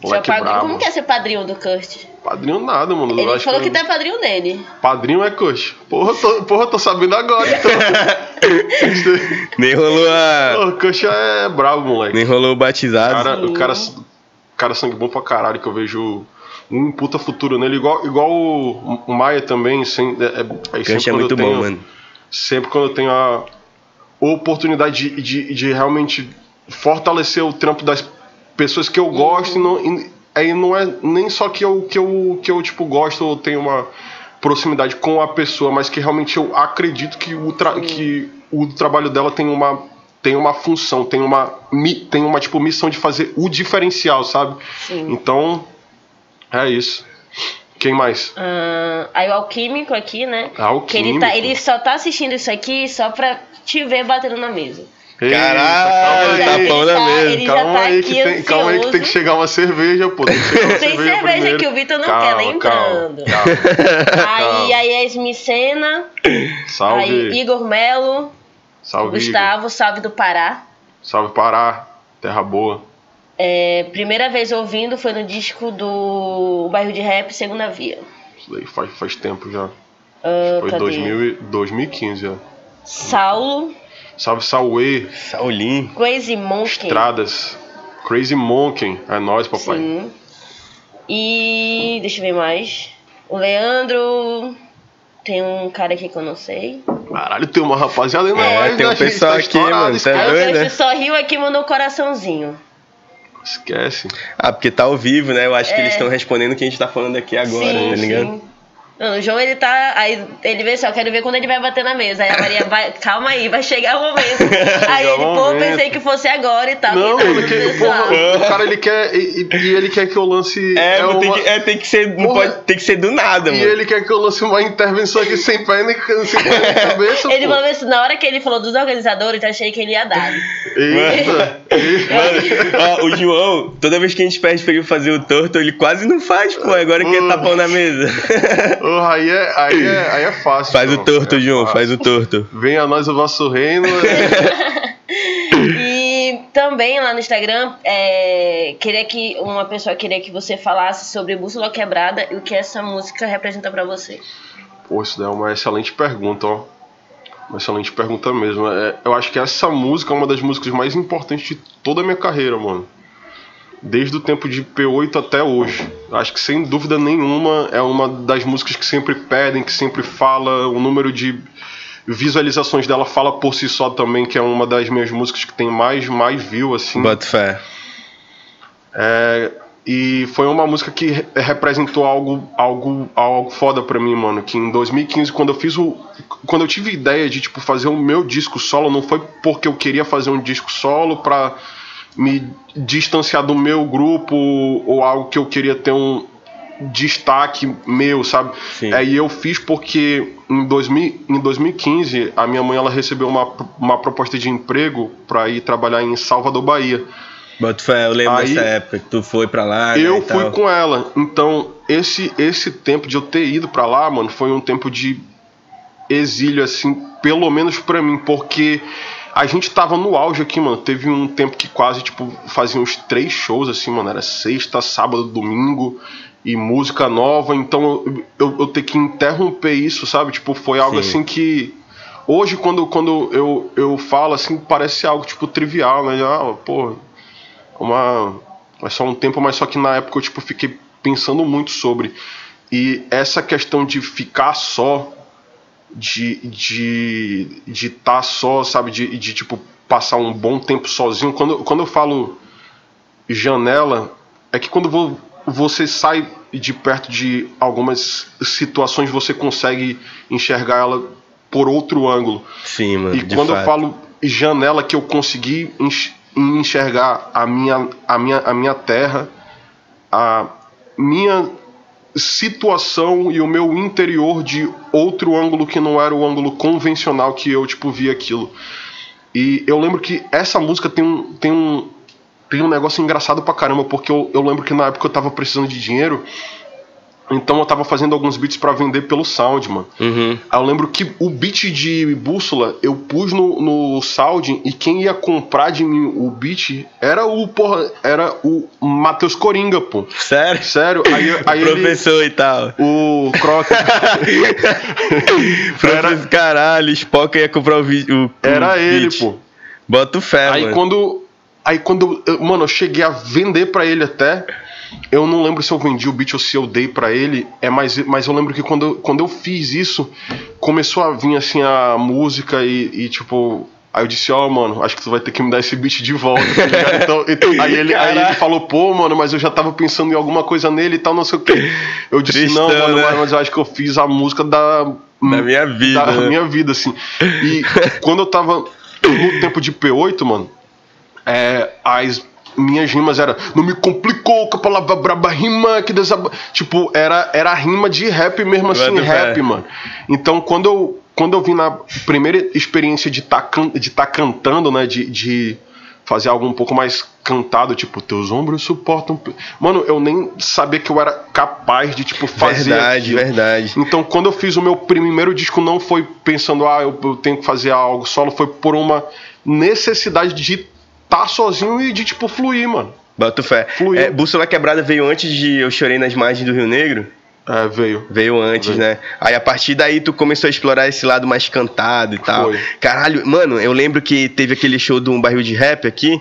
Seu Moleque padrinho- brabo. como que é ser padrinho do Kurt? Padrinho nada, mano. Ele falou que eu- tá padrinho dele. Padrinho é coxa. Porra, tô, porra, tô sabendo agora, então. (laughs) Nem rolou a. Ô, coxa é brabo, moleque. Nem rolou o batizado. Cara, o cara, cara sangue bom pra caralho, que eu vejo um puta futuro nele, igual, igual o, o Maia também. Sem, é, é, Cancha é quando muito tenho, bom, mano. Sempre quando eu tenho a oportunidade de, de, de realmente fortalecer o trampo das pessoas que eu gosto, e não, e, aí não é nem só que eu, que eu, que eu tipo, gosto ou tenho uma proximidade com a pessoa, mas que realmente eu acredito que o, tra que o trabalho dela tem uma tem uma função, tem uma tem uma tipo missão de fazer o diferencial, sabe? Sim. Então é isso. Quem mais? Ah, aí o Alquímico aqui, né? Alquímico. Ele, tá, ele só tá assistindo isso aqui só pra te ver batendo na mesa. Caralho, tá aí. pão na mesa. já calma tá aí aqui que tem, calma aí que tem que chegar uma cerveja, pô. Tem, que chegar uma Tem cerveja primeiro. que o Vitor não Calma, quer, lembrando. calma, calma. Aí, aí a Esmicena, Salve, aí Igor Melo, salve, Gustavo, salve do Pará. Igor. salve Pará, terra boa. É, primeira vez ouvindo foi no disco do Bairro de Rap, Segunda Via. Isso daí faz, faz tempo já. Ah, Foi cadê? 2000, e- 2015 já. Saulo, Salve Salway, Saulinho. Crazy Monkey. Estradas, Crazy Monkey, é nóis, papai. Sim. E deixa eu ver mais. O Leandro. Tem um cara aqui que eu não sei. Caralho, tem uma rapaziada aí na É, tem um né, pessoal Tá aqui, mano, tá Aí o doido, né? Cleiton só riu aqui e mandou um coraçãozinho. Esquece. Ah, porque tá ao vivo, né? Eu acho que É. eles estão respondendo o que a gente tá falando aqui agora, sim, tá ligado? sim. Não, o João, ele tá. Aí ele vê só, quero ver quando ele vai bater na mesa. Aí a Maria vai, (laughs) calma aí, vai chegar o momento. (laughs) Aí ele, pô, pensei que fosse agora e tal. Não, e ele quer, porra, o cara ele quer. E, e ele quer que eu lance. É, uma, tem, que, é tem que ser. Não Porra. pode, tem que ser do nada, E mano. ele quer que eu lance uma intervenção aqui sem pé nem sem pé nem cabeça. Ele pô. falou assim, na hora que ele falou dos organizadores, eu achei que ele ia dar. Eita, eita. (laughs) Mano, ó, o João, toda vez que a gente pede pra ele fazer o torto, ele quase não faz, pô. Agora quer Hum. tapão na mesa. Porra, aí, é, aí, é, aí é fácil. Faz o João. torto, É João, fácil. faz o torto. Venha a nós o vosso reino. (laughs) é. E também lá no Instagram, é, queria que uma pessoa queria que você falasse sobre Bússola Quebrada e o que essa música representa pra você. Pô, isso daí é uma excelente pergunta, ó. Uma excelente pergunta mesmo. É, eu acho que essa música é uma das músicas mais importantes de toda a minha carreira, mano. Desde o tempo de P8 até hoje. Acho que sem dúvida nenhuma é uma das músicas que sempre pedem, que sempre fala. O número de visualizações dela fala por si só também, que é uma das minhas músicas que tem mais, mais view, assim. Bota fé. É, e foi uma música que re- representou algo, algo, algo foda pra mim, mano. Que em 2015, quando eu fiz o. Quando eu tive ideia de, tipo, fazer o meu disco solo, não foi porque eu queria fazer um disco solo pra me distanciar do meu grupo ou algo que eu queria ter um destaque meu, sabe? Sim. É, e eu fiz porque em, 2000, em 2015 a minha mãe ela recebeu uma, uma proposta de emprego pra ir trabalhar em Salvador, Bahia. Bota fé, eu lembro Aí- dessa época que tu foi pra lá. né, Eu e fui tal. com ela. Então, esse esse tempo de eu ter ido pra lá, mano, foi um tempo de exílio assim, pelo menos pra mim, porque a gente tava no auge aqui, mano. Teve um tempo que quase tipo fazia uns três shows assim, mano, era sexta, sábado, domingo e música nova, então eu, eu, eu ter que interromper isso, sabe? Tipo, foi algo Sim. assim que hoje quando, quando eu, eu falo assim, parece algo tipo trivial, né? Ah, pô, uma é só um tempo, mas só que na época eu tipo fiquei pensando muito sobre e essa questão de ficar só de de de estar só, sabe, de, de tipo passar um bom tempo sozinho. Quando quando eu falo janela, é que quando vo- você sai de perto de algumas situações, você consegue enxergar ela por outro ângulo. Sim, mano. E quando eu fato. falo janela que eu consegui enx- enxergar a minha, a minha, a minha terra, a minha situação e o meu interior de outro ângulo que não era o ângulo convencional que eu tipo vi aquilo. E eu lembro que essa música tem um tem um tem um negócio engraçado pra caramba, porque eu, eu lembro que na época eu tava precisando de dinheiro, então eu tava fazendo alguns beats pra vender pelo Sound, mano. Uhum. Aí eu lembro que o beat de bússola eu pus no, no Sound e quem ia comprar de mim o beat era o porra, era o Matheus Coringa, pô. Sério? Sério, aí, (laughs) aí ele, Professor e tal. o Croc (laughs) Professor, caralho, Spock ia comprar o vídeo. era ele, pô. Bota o fé, Aí mano. quando aí quando eu, mano, eu cheguei a vender pra ele até eu não lembro se eu vendi o beat ou se eu dei pra ele, é mas, mas eu lembro que quando, eu- quando eu fiz isso, começou a vir assim a música e, e, tipo, aí eu disse, ó, mano, acho que tu vai ter que me dar esse beat de volta, tá? Então, (laughs) então, aí, ele, aí ele falou, pô, mano, mas eu já tava pensando em alguma coisa nele e tal, não sei o que. Eu disse, Tristão, não, mano, né? mas, eu acho que eu fiz a música da. Da minha vida, Da minha vida, assim. E (laughs) quando eu tava no tempo de P8, mano, é, as minhas rimas eram não me complicou com a palavra braba rima que desaba... tipo era era rima de rap mesmo assim fé. rap mano então quando eu quando eu vim na primeira experiência de tá de tá cantando né de, de fazer algo um pouco mais cantado tipo teus ombros suportam pe-" mano eu nem sabia que eu era capaz de tipo fazer Verdade, aquilo. verdade. Então, quando eu fiz o meu primeiro disco, não foi pensando, ah, eu, eu tenho que fazer algo solo, foi por uma necessidade de estar sozinho e de, tipo, fluir, mano. Bota o fé. Fluiu. É, Bússola Quebrada veio antes de Eu Chorei nas Margens do Rio Negro? É, veio. Veio antes, Veio. né? Aí a partir daí tu começou a explorar esse lado mais cantado e tal. Foi. Caralho, mano, eu lembro que teve aquele show de um barril de rap aqui.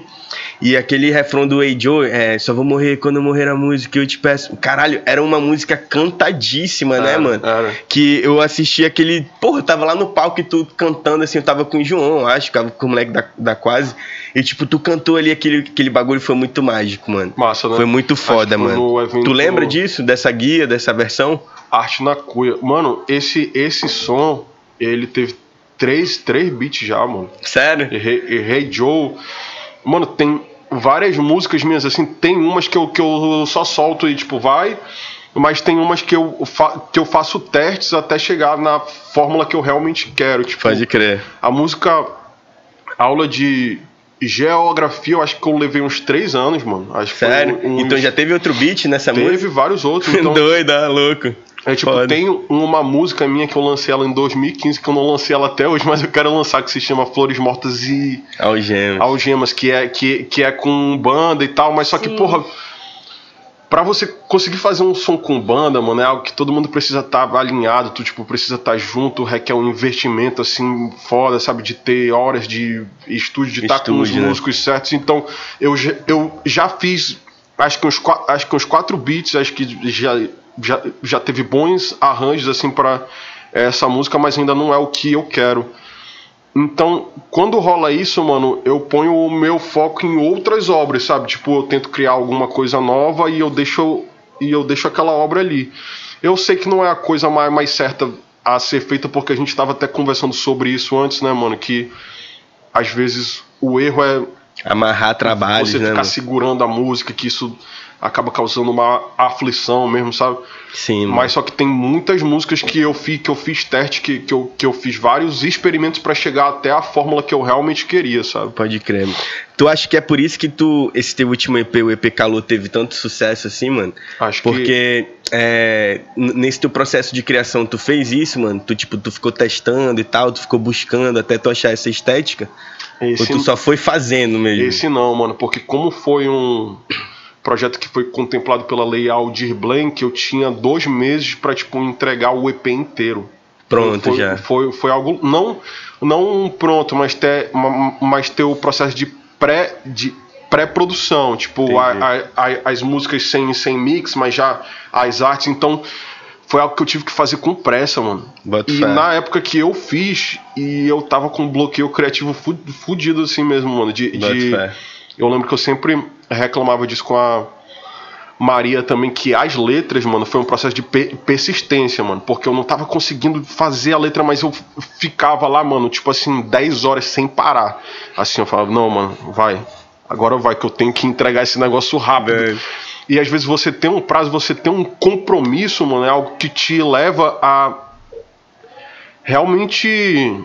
E aquele refrão do Hey Joe, é, só vou morrer quando morrer a música, eu te peço. Caralho, era uma música cantadíssima, né, Era, mano? era. Que eu assisti aquele. Porra, eu tava lá no palco e tu cantando assim, eu tava com o João, acho, tava com o moleque da, da quase. E tipo, tu cantou ali aquele, aquele bagulho, foi muito mágico, mano. Massa, né? Foi muito Acho foda, foi mano. no evento- Tu lembra disso, dessa guia, dessa versão? Arte na cuia. Mano, esse, esse som, ele teve três, três beats já, mano. Sério? E Hey, e Hey Joe. Mano, tem várias músicas minhas, assim, tem umas que eu, que eu só solto e, tipo, vai. Mas tem umas que eu, que eu faço testes até chegar na fórmula que eu realmente quero. Tipo, Pode crer. a música aula de geografia, eu acho que eu levei uns três anos, mano. Sério? uns- Então já teve outro beat nessa teve música? vários outros. (laughs) Então, Doido, ah, louco. É tipo, tem uma música minha que eu lancei ela em 2015, que eu não lancei ela até hoje, (laughs) mas eu quero lançar, que se chama Flores Mortas e Algemas. Algemas, que é, que, que é com banda e tal, mas só que, Sim. porra, pra você conseguir fazer um som com banda, mano, é algo que todo mundo precisa estar alinhado, tu, tipo, precisa estar junto, requer um investimento, assim, foda, sabe, de ter horas de estúdio, de estar com os né? músicos certos, então eu, já- eu já fiz, acho que uns, acho que uns quatro beats, acho que já, já, já teve bons arranjos, assim, pra essa música, mas ainda não é o que eu quero. Então, quando rola isso, mano, eu ponho o meu foco em outras obras, sabe? Tipo, eu tento criar alguma coisa nova e eu deixo e eu deixo aquela obra ali. Eu sei que não é a coisa mais, mais certa a ser feita porque a gente estava até conversando sobre isso antes, né, mano, que às vezes o erro é Amarrar trabalhos, você né, ficar mano? segurando a música, que isso acaba causando uma aflição mesmo, sabe? Sim, mano. Mas só que tem muitas músicas que eu fiz, que eu fiz teste, que, que, eu, que eu fiz vários experimentos pra chegar até a fórmula que eu realmente queria, sabe? Pode crer. Tu acha que é por isso que tu, esse teu último EP, o EP Calor, teve tanto sucesso assim, mano? Acho que Porque é, n- nesse teu processo de criação, tu fez isso, mano? Tu, tipo, tu ficou testando e tal, tu ficou buscando até tu achar essa estética? Ou esse, tu só foi fazendo mesmo? esse não, mano, porque como foi um projeto que foi contemplado pela lei Aldir Blanc, eu tinha dois meses pra, tipo, entregar o EP inteiro. Pronto, foi, já. Foi, foi algo não não pronto, mas ter, ma- mas ter o processo de pré de pré-produção, tipo a- a- a- as músicas sem, sem mix, mas já as artes, então foi algo que eu tive que fazer com pressa, mano. Bota E fé. na época que eu fiz, e eu tava com um bloqueio criativo fu- fudido assim mesmo, mano. De, de- eu lembro que eu sempre reclamava disso com a Maria também, que as letras, mano, foi um processo de pe- persistência, mano. Porque eu não tava conseguindo fazer a letra, mas eu ficava lá, mano, tipo assim, 10 horas sem parar. Assim, eu falava, não, mano, vai. Agora vai, que eu tenho que entregar esse negócio rápido. É. E às vezes você tem um prazo, você tem um compromisso, mano, é algo que te leva a realmente.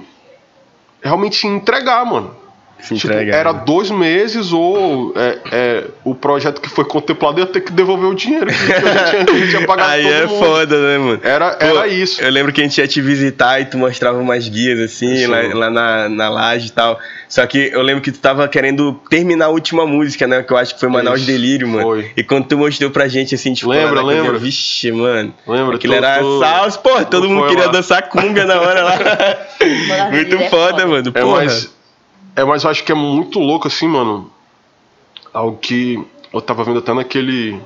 Realmente entregar, mano. Se Tipo, entregar. era né? dois meses ou é, é, o projeto que foi contemplado ia ter que devolver o dinheiro que eu já tinha, eu tinha pagado Aí todo é mundo. foda, né, mano? Era, Pô, era isso. Eu lembro que a gente ia te visitar e tu mostrava umas guias assim, Sim. lá, lá na, na laje e tal. Só que eu lembro que tu tava querendo terminar a última música, né? Que eu acho que foi Manaus Isso, Delírio, mano. foi. E quando tu mostrou pra gente assim, tipo, Lembra, lembra? dia, Vixe, mano. Lembra? Aquilo Tu- era tu- salsa, pô, todo mundo queria lá. dançar cunga na hora lá. (laughs) Muito é foda, foda. mano. É Porra. É mais, eu acho que é muito louco assim, mano. Algo que eu tava vendo até naquele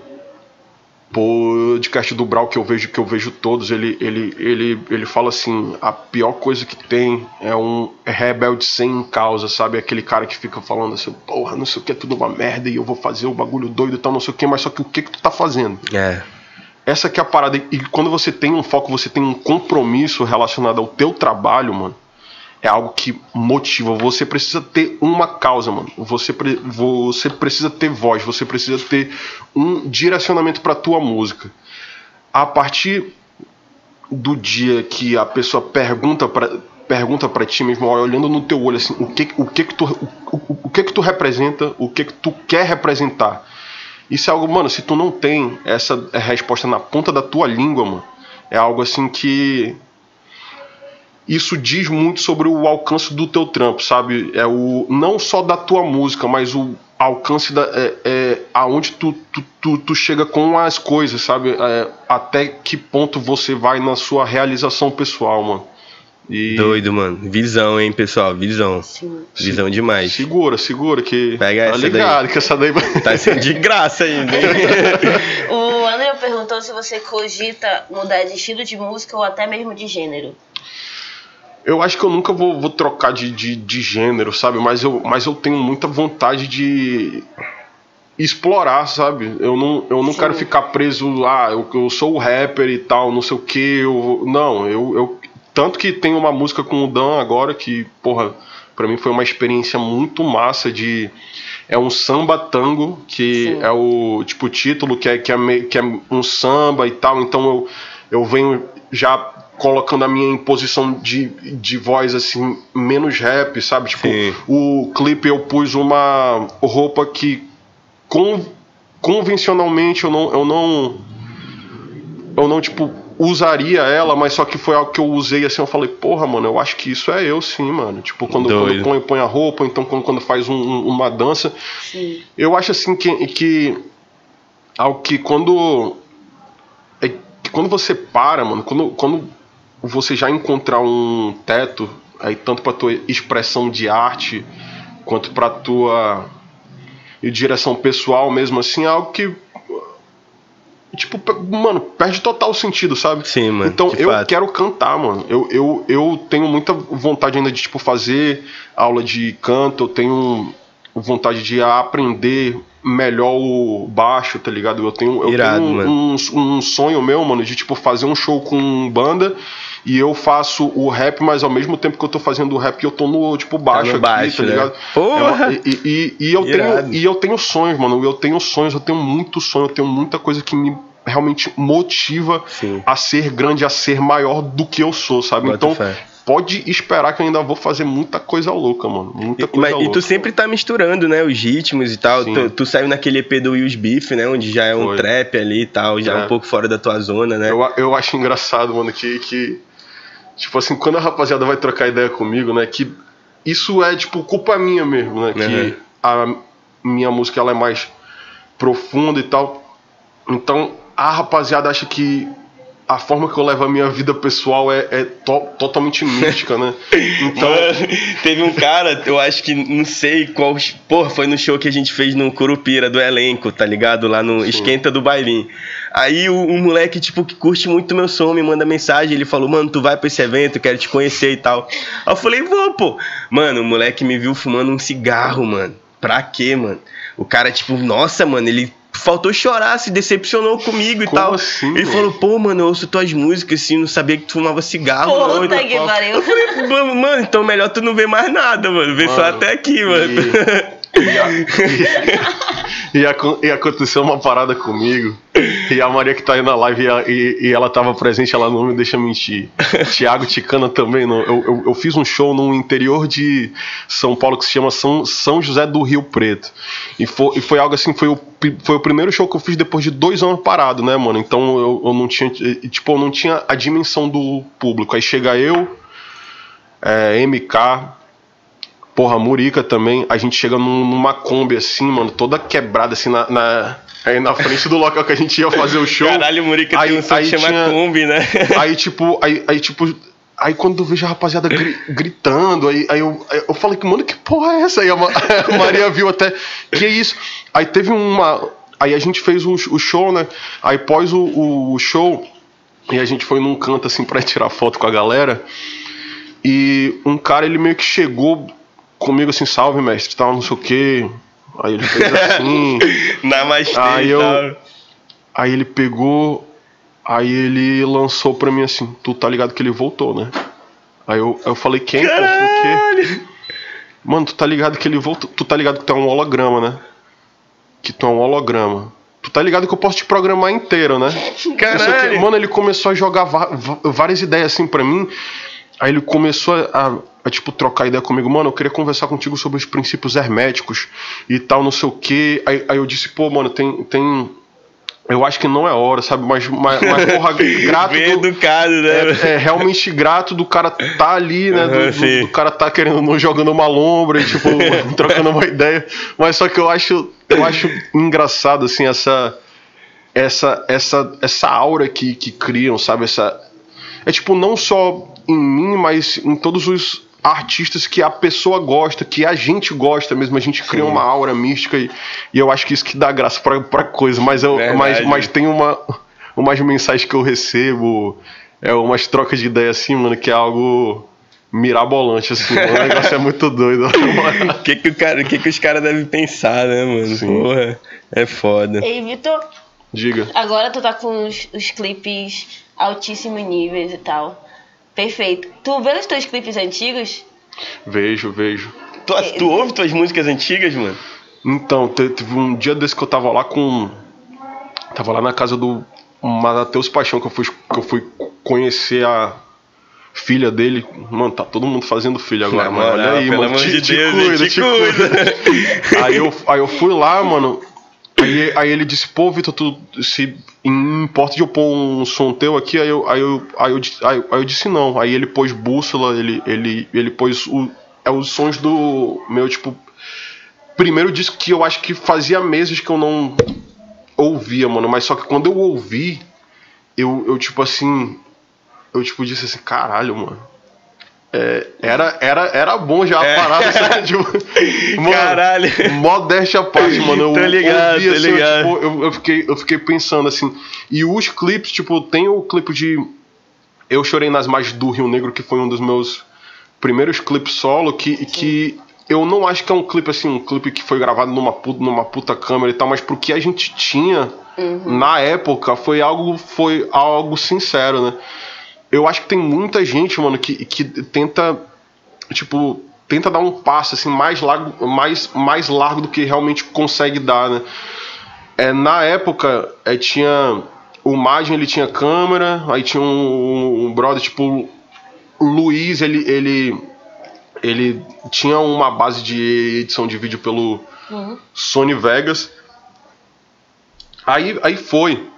podcast do Brau que eu vejo que eu vejo todos, ele ele ele ele fala assim, a pior coisa que tem é um rebelde sem causa, sabe? Aquele cara que fica falando assim, porra, não sei o que, é tudo uma merda e eu vou fazer o bagulho doido e tal, não sei o que, mas só que o que que tu tá fazendo? É. Essa que é a parada. E quando você tem um foco, você tem um compromisso relacionado ao teu trabalho, mano. É algo que motiva. Você precisa ter uma causa, mano. Você, pre- você precisa ter voz. Você precisa ter um direcionamento pra tua música. A partir do dia que a pessoa pergunta pra pergunta para ti mesmo, olhando no teu olho assim, o que o que que tu o, o, o que que tu representa, o que que tu quer representar. Isso é algo, mano, se tu não tem essa resposta na ponta da tua língua, mano, é algo assim que isso diz muito sobre o alcance do teu trampo, sabe? É o não só da tua música, mas o alcance da é, é, aonde tu, tu, tu, tu chega com as coisas, sabe? É, até que ponto você vai na sua realização pessoal, mano. E Doido, mano. Visão, hein, pessoal? Visão. Sim. Visão demais. Segura, segura, que. Pega tá essa ligado, que essa daí. Tá sendo de graça ainda, hein? (laughs) O André perguntou se você cogita mudar de estilo de música ou até mesmo de gênero. Eu acho que eu nunca vou, vou trocar de, de, de gênero, sabe? Mas eu, mas eu tenho muita vontade de explorar, sabe? Eu não, eu não Sim. quero ficar preso, ah, eu, eu sou o rapper e tal, não sei o que. Eu, não, eu, eu. Tanto que tem uma música com o Dan agora que, porra, pra mim foi uma experiência muito massa de. É um samba tango, que Sim. é o tipo título, que é, que, é que é um samba e tal. Então eu, eu venho já colocando a minha imposição de, de voz assim, menos rap, sabe? Tipo, Sim. o clipe eu pus uma roupa que con- convencionalmente eu não, eu não eu não tipo usaria ela, mas só que foi algo que eu usei assim, eu falei, porra, mano, eu acho que isso é eu sim, mano. Tipo, quando, quando põe, põe a roupa, ou então quando, quando faz um- uma dança, Sim. eu acho assim que, que algo que quando é que quando você para, mano, quando, quando você já encontrar um teto, aí tanto para tua expressão de arte quanto para tua direção pessoal mesmo assim, é algo que tipo, mano, perde total sentido, sabe? Sim, mano, Então eu fato. quero cantar, mano. Eu, eu, eu tenho muita vontade ainda de tipo fazer aula de canto, eu tenho vontade de aprender melhor o baixo, tá ligado? Eu tenho, eu Irado, tenho um, um, um sonho meu, mano, de tipo fazer um show com banda e eu faço o rap, mas ao mesmo tempo que eu tô fazendo o rap, eu tô no tipo baixo, no aqui, baixo, tá né? ligado? Porra! É uma- e, e- e eu Irado. tenho, e eu tenho sonhos, mano. Eu tenho sonhos, eu tenho muito sonho, eu tenho muita coisa que me realmente motiva Sim. a ser grande, a ser maior do que eu sou, sabe? Bota então, fé. pode esperar que eu ainda vou fazer muita coisa louca, mano. Muita E, coisa mas- e louca. tu sempre tá misturando, né, os ritmos e tal. Tu, tu saiu naquele EP do Will's Beef, né, onde já é um Foi. trap ali e tal, já É. um pouco fora da tua zona, né? Eu, eu acho engraçado, mano, que, que. Tipo assim, quando a rapaziada vai trocar ideia comigo, né? Que isso é, tipo, culpa minha mesmo, né? Uhum. Que a minha música ela é mais profunda e tal. Então, a rapaziada acha que a forma que eu levo a minha vida pessoal é, é to- totalmente mística, né? (laughs) Então. Mano, teve um cara, eu acho que não sei qual. Porra, foi no show que a gente fez no Curupira do elenco, tá ligado? Lá no Esquenta do Bailinho. Aí o, um moleque, tipo, que curte muito meu som, me manda mensagem. Ele falou, mano, tu vai pra esse evento, quero te conhecer e tal. Aí eu falei, vou, pô. Mano, o moleque me viu fumando um cigarro, mano. Pra quê, mano? O cara, tipo, nossa, mano, ele. Faltou chorar, se decepcionou comigo e Como tal. assim, ele mano? falou, pô, mano, eu ouço tuas músicas assim, não sabia que tu fumava cigarro, não. Puta tal. que pariu. Mano, mano, então melhor tu não ver mais nada, mano. Vê só Mano, até aqui, mano. E, e, acon- (laughs) e aconteceu uma parada comigo. E a Maria que tá aí na live e, a- e- ela tava presente, ela não me deixa mentir. Tiago Ticana também não. Eu, eu, eu fiz um show no interior de São Paulo que se chama São, São José do Rio Preto. E foi, e foi algo assim, foi o, foi o primeiro show que eu fiz depois de dois anos parado, né, mano? Então eu, eu não tinha. Tipo, eu não tinha a dimensão do público. Aí chega eu, é, MK, Porra, Murica também, a gente chega num- numa Kombi assim, mano, toda quebrada assim na, na, aí na frente do local que a gente ia fazer o show. Caralho, Murica Aí- tem um som que aí chama tinha- Kombi, né? Aí tipo, aí, aí tipo, aí quando eu vejo a rapaziada gri- gritando, aí, aí eu, aí eu falei que, mano, que porra é essa? Aí a, Ma- (laughs) a Maria viu até, que é isso? Aí teve uma, aí a gente fez o, o show, né? Aí pós o, o show, e a gente foi num canto assim pra tirar foto com a galera. E um cara, ele meio que chegou comigo assim, salve mestre, tal, não sei o quê. Aí ele fez assim. (laughs) Namastê Aí eu- tal. aí ele pegou. Aí ele lançou pra mim assim, tu tá ligado que ele voltou, né? Aí eu, eu falei, quem, pô? O quê? Caralho. Mano, tu tá ligado que ele voltou. Tu tá ligado que tu é um holograma, né? Que tu é um holograma. Tu tá ligado que eu posso te programar inteiro, né? Caralho. mano, ele começou a jogar várias ideias assim pra mim. Aí ele começou a, a, tipo, trocar ideia comigo. Mano, eu queria conversar contigo sobre os princípios herméticos e tal, não sei o quê. Aí, aí eu disse, pô, mano, tem. tem eu acho que não é hora, sabe? Mas, mas, mas porra, (laughs) grato. Bem do- educado, né? é, é realmente grato do cara tá ali, né? do- do, do cara tá querendo jogando uma lombra e, tipo, (laughs) (laughs) trocando uma ideia. Mas só que eu acho, eu acho engraçado, assim, essa. Essa, essa, essa aura que, que criam, sabe? Essa. É tipo, não só em mim, mas em todos os artistas que a pessoa gosta, que a gente gosta mesmo, a gente cria Sim. uma aura mística e, e eu acho que isso que dá graça pra, pra coisa, mas, eu, Verdade. mas, mas tem uma, umas mensagens que eu recebo, é umas trocas de ideia assim, mano, que é algo mirabolante, assim, o negócio é muito doido. O (laughs) que, que, o cara, que, que os caras devem pensar, né, mano? Sim. Porra, é foda. Ei, Vitor, Diga. agora tu tá com os, os clipes altíssimos níveis e tal. Perfeito. Tu vê os teus clipes antigos? Vejo, vejo. Tu, tu ouve tuas músicas antigas, mano? Então, te- teve um dia desse que eu tava lá com. Tava lá na casa do Matheus Paixão, que eu fui, que eu fui conhecer a filha dele. Mano, tá todo mundo fazendo filho agora, (laughs) mano. Olha moral, aí, pelo mano. amor Te, de Deus, cuida, te te cuida. cuida. aí, eu, aí eu fui lá, mano. Aí, aí ele disse, pô, Vitor, tu se importa de eu pôr um som teu aqui? Aí eu, aí eu, aí eu, aí eu, aí eu disse não. Aí ele pôs bússola, ele, ele, ele pôs o, é os sons do meu, tipo, primeiro disco que eu acho que fazia meses que eu não ouvia, mano. Mas só que quando eu ouvi, eu, eu tipo assim. Eu tipo disse assim, caralho, mano. É, era, era, era bom já a É. parada, sabe? (laughs) Tipo, mano, Caralho. Modéstia à parte, mano. Eu Tô ligado, ouvi, tô assim, eu, ligado. tipo, eu, eu fiquei, eu fiquei pensando assim. E os clipes, tipo, tem o clipe de Eu Chorei nas Margens do Rio Negro, que foi um dos meus primeiros clipes solo, que, que eu não acho que é um clipe assim, um clipe que foi gravado numa puta, numa puta câmera e tal, mas pro que a gente tinha na época foi algo, foi algo sincero, né? Eu acho que tem muita gente, mano, que, que tenta, tipo, tenta dar um passo assim mais largo, mais, mais largo do que realmente consegue dar, né? É, na época, é, tinha o Magin, ele tinha câmera, aí tinha um, um brother tipo Luiz, ele, ele ele tinha uma base de edição de vídeo pelo Sony Vegas. Aí, aí foi.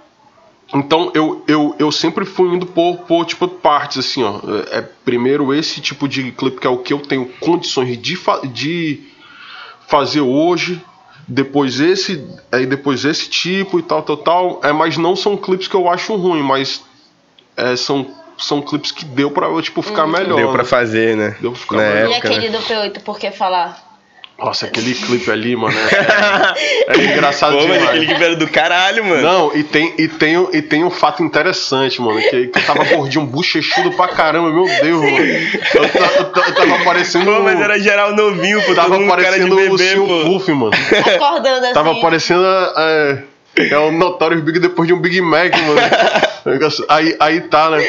Então eu, eu, eu sempre fui indo por, por tipo partes assim, ó. É primeiro esse tipo de clipe que é o que eu tenho condições de, fa de fazer hoje, depois esse, aí depois esse tipo e tal, tal, tal. É, mas não são clipes que eu acho ruim, mas é, são são clipes que deu pra eu, tipo ficar melhor. Deu pra né? fazer, né? Deu pra ficar Na melhor. E época, aquele né? do P8, por que falar? Nossa, aquele clipe ali, mano, é, é (laughs) engraçado Pô, mas demais. aquele clipe era do caralho, mano. Não, e tem, e, tem, um- e tem um fato interessante, mano, que, que eu tava gordinho, bochechudo pra caramba, meu Deus, mano. Eu, eu eu tava parecendo. Pô, mas era geral novinho, pô. tava todo mundo cara de parecendo o bebê, Sil pô. Puff, mano. Acordando assim. Tava parecendo. É, é o Notorious Big depois de um Big Mac, mano. (laughs) Negócio- Aí, aí tá, né?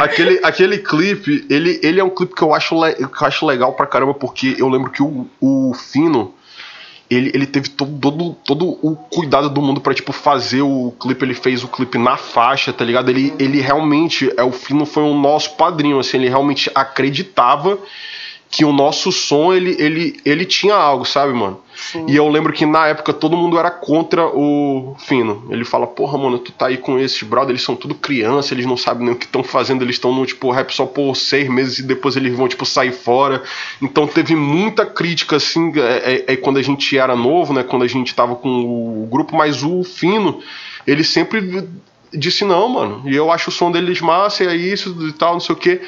Aquele, aquele clipe, ele, ele é um clipe que eu, acho que eu acho legal pra caramba, porque eu lembro que o, o Fino. Ele, ele teve todo, todo, todo o cuidado do mundo pra, tipo, fazer o clipe. Ele fez o clipe na faixa, tá ligado? Ele, ele realmente, é, o Fino foi o nosso padrinho, assim, ele realmente acreditava que o nosso som, ele, ele, ele tinha algo, sabe, mano? E eu lembro que na época todo mundo era contra o Fino. Ele fala, porra, mano, tu tá aí com esses brother, eles são tudo criança, eles não sabem nem o que estão fazendo, eles estão no, tipo, rap só por seis meses e depois eles vão, tipo, sair fora. Então teve muita crítica, assim, é, é- é quando a gente era novo, né, quando a gente tava com o grupo, mas o Fino, ele sempre disse não, mano, e eu acho o som deles massa, e é isso e tal, não sei o que.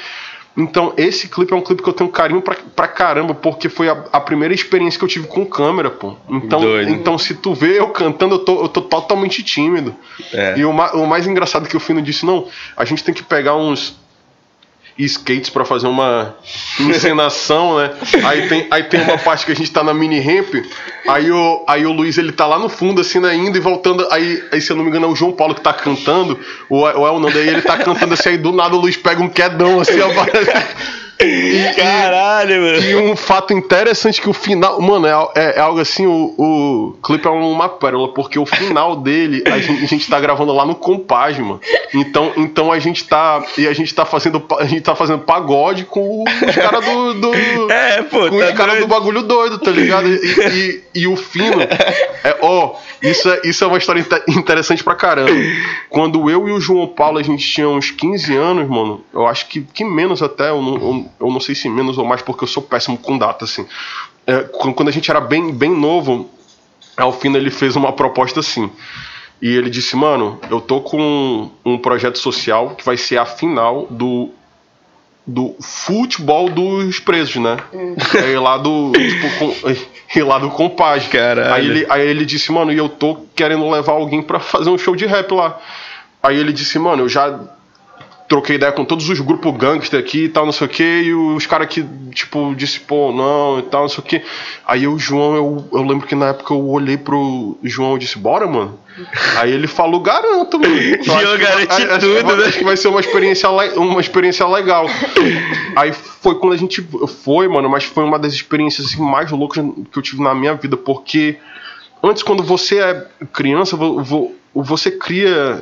Então, esse clipe é um clipe que eu tenho carinho pra, pra caramba, porque foi a, a primeira experiência que eu tive com câmera, pô. Então, Doido. então se tu vê eu cantando, eu tô, eu tô totalmente tímido. É. E o, ma- o mais engraçado que o Fino disse, não, a gente tem que pegar uns skates pra fazer uma encenação, né? Aí tem, aí tem uma parte que a gente tá na mini ramp, aí o, aí o Luiz ele tá lá no fundo, assim, né, indo e voltando. Aí, aí, se eu não me engano, é o João Paulo que tá cantando, ou é, ou é o Nando, aí ele tá cantando assim, aí do nada o Luiz pega um quedão, assim. (laughs) (laughs) Caralho, mano. e um fato interessante que o final. Mano, é, é- é algo assim, o, o clipe é uma pérola, porque o final dele a gente, a gente tá gravando lá no Compage, mano. Então, então a gente tá. E a gente tá fazendo. A gente tá fazendo pagode com os caras do. do (laughs) É, pô, com tá os caras do bagulho doido, tá ligado? E, e, e o fino. É, ó, isso é, isso é uma história inte- interessante pra caramba. Quando eu e o João Paulo a gente tinha uns 15 anos, mano, eu acho que, que menos até, eu não, eu, eu não sei se menos ou mais, porque eu sou péssimo com data, assim. É, quando a gente era bem, bem novo, ao fim ele fez uma proposta assim. E ele disse, mano, eu tô com um projeto social que vai ser a final do do futebol dos presos, né? Aí lá do. Tipo, com, (laughs) e lá do compadre. Caralho. Aí ele, aí ele disse, mano, e eu tô querendo levar alguém pra fazer um show de rap lá. Aí ele disse, mano, eu já troquei ideia com todos os grupos gangster aqui e tal, não sei o que, e os caras que, tipo, disse, pô, não, e tal, não sei o que. Aí o João, eu, eu lembro que na época eu olhei pro João e disse, bora, mano. Aí ele falou, garanto, mano. Eu João acho garante acho que tudo, vai- né? Acho que vai ser uma experiência, uma experiência legal. Aí foi quando a gente foi, mano, mas foi uma das experiências assim, mais loucas que eu tive na minha vida, porque antes, quando você é criança, vo- vo- você cria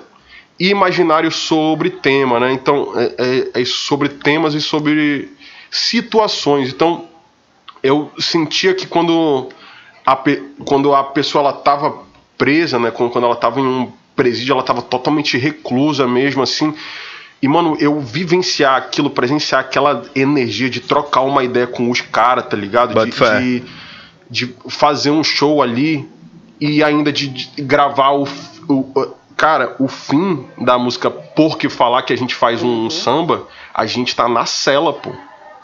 imaginário sobre tema, né? Então, é, é- é sobre temas e sobre situações. Então, eu sentia que quando a, quando a pessoa ela tava presa, né? Quando, ela tava em um presídio, ela tava totalmente reclusa mesmo, assim. E, mano, eu vivenciar aquilo, presenciar aquela energia de trocar uma ideia com os caras, tá ligado? De, de, de fazer um show ali e ainda de, de gravar o- o- Cara, o fim da música Por que Falar que a gente faz um samba, a gente tá na cela, pô.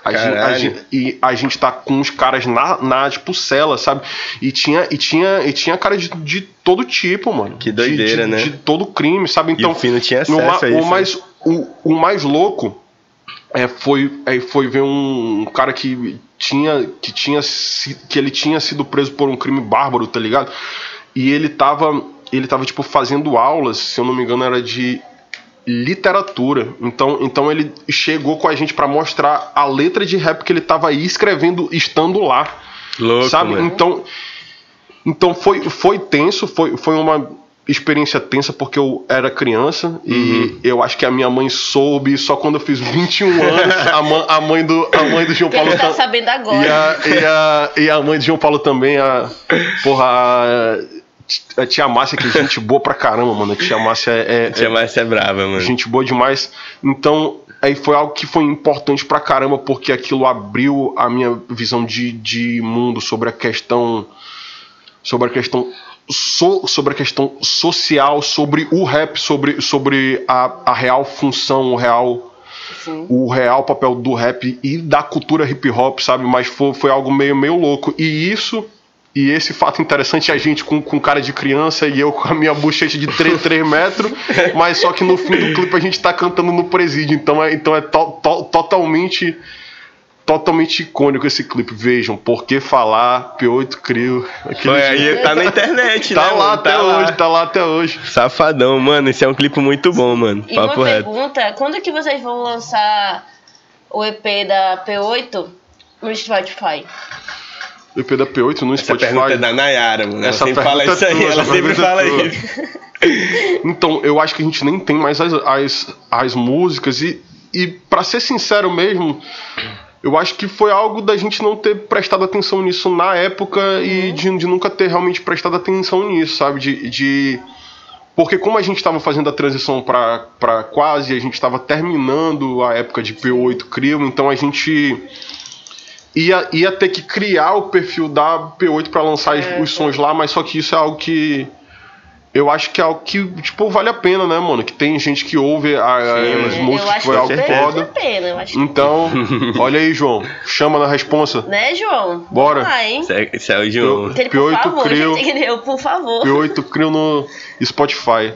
A gente, a gente- e a gente tá com os caras na, na tipo, cela, sabe? E tinha, e tinha, e tinha cara de, de todo tipo, mano. Que De- doideira, de, né? De todo crime, sabe? Então, o Fino tinha o, ma- acesso a isso, o mais, o, o mais louco é, foi, é, foi ver um, um cara que tinha, que tinha que ele tinha sido preso por um crime bárbaro, tá ligado? E ele tava, ele tava tipo fazendo aulas, se eu não me engano, era de literatura. Então, então ele chegou com a gente pra mostrar a letra de rap que ele tava aí escrevendo estando lá. Louco, sabe? mano. Então, então foi, foi tenso, foi, foi uma experiência tensa porque eu era criança e Uhum. eu acho que a minha mãe soube só quando eu fiz 21 (laughs) anos. A, mãe- a mãe do a mãe do João Paulo tá sabendo e agora. a, e, a, e a mãe de João Paulo também, a. Porra, a, a tia Márcia, que é gente boa pra caramba, mano. A tia Márcia é, é- Tia Márcia é brava, mano. gente boa demais. Então, aí foi algo que foi importante pra caramba, porque aquilo abriu a minha visão de, de mundo sobre a questão. Sobre a questão. so- sobre a questão social, sobre o rap, sobre, sobre a, a real função, o real Sim. o real papel do rap e da cultura hip hop, sabe? Mas foi, foi algo meio, meio louco. E isso, e esse fato interessante, a gente com, com cara de criança e eu (laughs) com a minha bochecha de 3, 3 metros, (laughs) mas só que no fim do clipe a gente tá cantando no presídio, então é, então é to- to- totalmente. Totalmente icônico esse clipe, vejam, por que falar P8 Crio. aquele Foi, aí tá na internet, Tá né? lá mano? até Tá lá. hoje, tá lá até hoje. Safadão, mano. Esse é um clipe muito bom, mano. E Papo uma reto. pergunta, quando que vocês vão lançar o EP da P8 no Spotify? O EP da P8 no Essa Spotify. pergunta é da Nayara, mano. Ela Essa sempre fala pergunta isso é aí. Ela essa sempre é fala tua. isso. (laughs) Então, eu acho que a gente nem tem mais as, as, as músicas e, e para ser sincero mesmo, eu acho que foi algo da gente não ter prestado atenção nisso na época e de, de nunca ter realmente prestado atenção nisso, sabe? De, de- porque como a gente estava fazendo a transição para quase, a gente estava terminando a época de P8 Crimo, então a gente ia, ia ter que criar o perfil da P8 para lançar É. os sons lá, mas só que isso é algo que eu acho que é algo que, tipo, vale a pena, né, mano? Que tem gente que ouve a- Sim, as eu músicas, acho que foi que algo vale a foda. pena, eu acho que... Então, (laughs) olha aí, João. Chama na responsa. Né, João? Bora. Vamos lá, hein? Esse é, esse é o João. Aquele, por P8 favor, Crio. gente, eu, por favor. P8 crio no Spotify.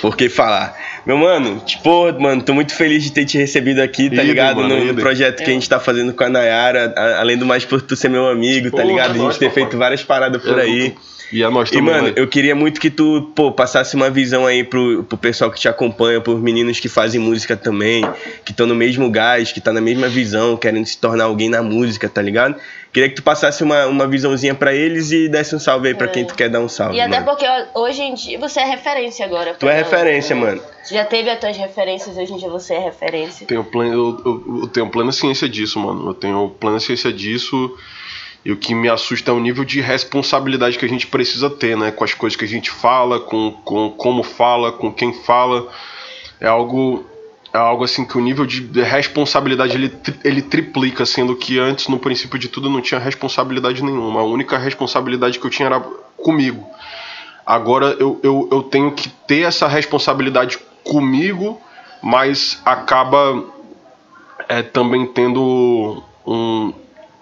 Por que falar? Meu mano, tipo, mano, tô muito feliz de ter te recebido aqui, tá ligado? mano, no, no projeto que a Eu. gente tá fazendo com a Nayara. a- além do mais por tu ser meu amigo, tá ligado? A gente nós, ter papai. feito várias paradas por É, aí. E a nós E, mano, né? eu queria muito que tu, pô, passasse uma visão aí pro, pro pessoal que te acompanha, pros meninos que fazem música também, que estão no mesmo gás, que tá na mesma visão, querendo se tornar alguém na música, tá ligado? Queria que tu passasse uma, uma visãozinha pra eles e desse um salve aí pra É. quem tu quer dar um salve, E até mano. porque hoje em dia você é referência agora. Tu é referência, mano. Já teve as tuas referências, hoje em dia você é referência. Tenho plena, eu, eu- eu tenho plena ciência disso, mano. Eu tenho plena ciência disso. E o que me assusta é o nível de responsabilidade que a gente precisa ter, né? Com as coisas que a gente fala, com, com como fala, com quem fala. É algo. É algo assim que o nível de responsabilidade ele, ele triplica, sendo que antes, no princípio de tudo, não tinha responsabilidade nenhuma. A única responsabilidade que eu tinha era comigo. Agora eu, eu, eu tenho que ter essa responsabilidade comigo, mas acaba é também tendo um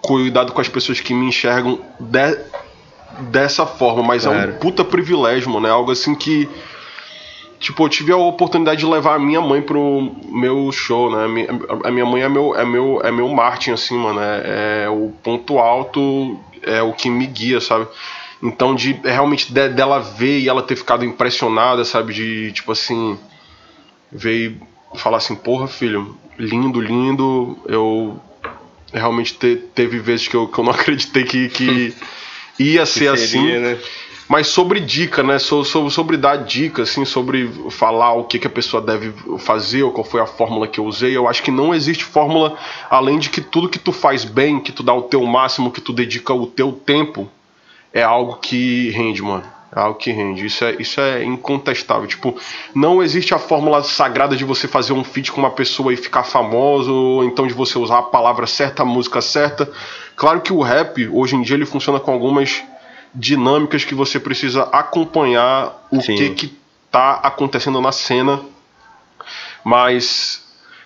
cuidado com as pessoas que me enxergam de, dessa forma, mas claro. é um puta privilégio, mano. É algo assim que. Tipo, eu tive a oportunidade de levar a minha mãe pro meu show, né? A minha mãe é meu, é meu, é meu Martin, assim, mano. É, é o ponto alto, é o que me guia, sabe? Então, de realmente de, dela ver e ela ter ficado impressionada, sabe? De, tipo assim, veio falar assim: porra, filho, lindo, lindo. Eu realmente te, teve vezes que eu, que eu não (laughs) acreditei que, que ia ser que seria, assim. Né? Mas sobre dica, né? Sobre, sobre dar dica, assim, sobre falar o que, que a pessoa deve fazer, ou qual foi a fórmula que eu usei. Eu acho que não existe fórmula além de que tudo que tu faz bem, que tu dá o teu máximo, que tu dedica o teu tempo, é algo que rende, mano. Algo que rende. Isso é, isso é incontestável. Tipo, não existe a fórmula sagrada de você fazer um feat com uma pessoa e ficar famoso, ou então de você usar a palavra certa, a música certa. Claro que o rap, hoje em dia, ele funciona com algumas dinâmicas que você precisa acompanhar o Sim. que que tá acontecendo na cena. Mas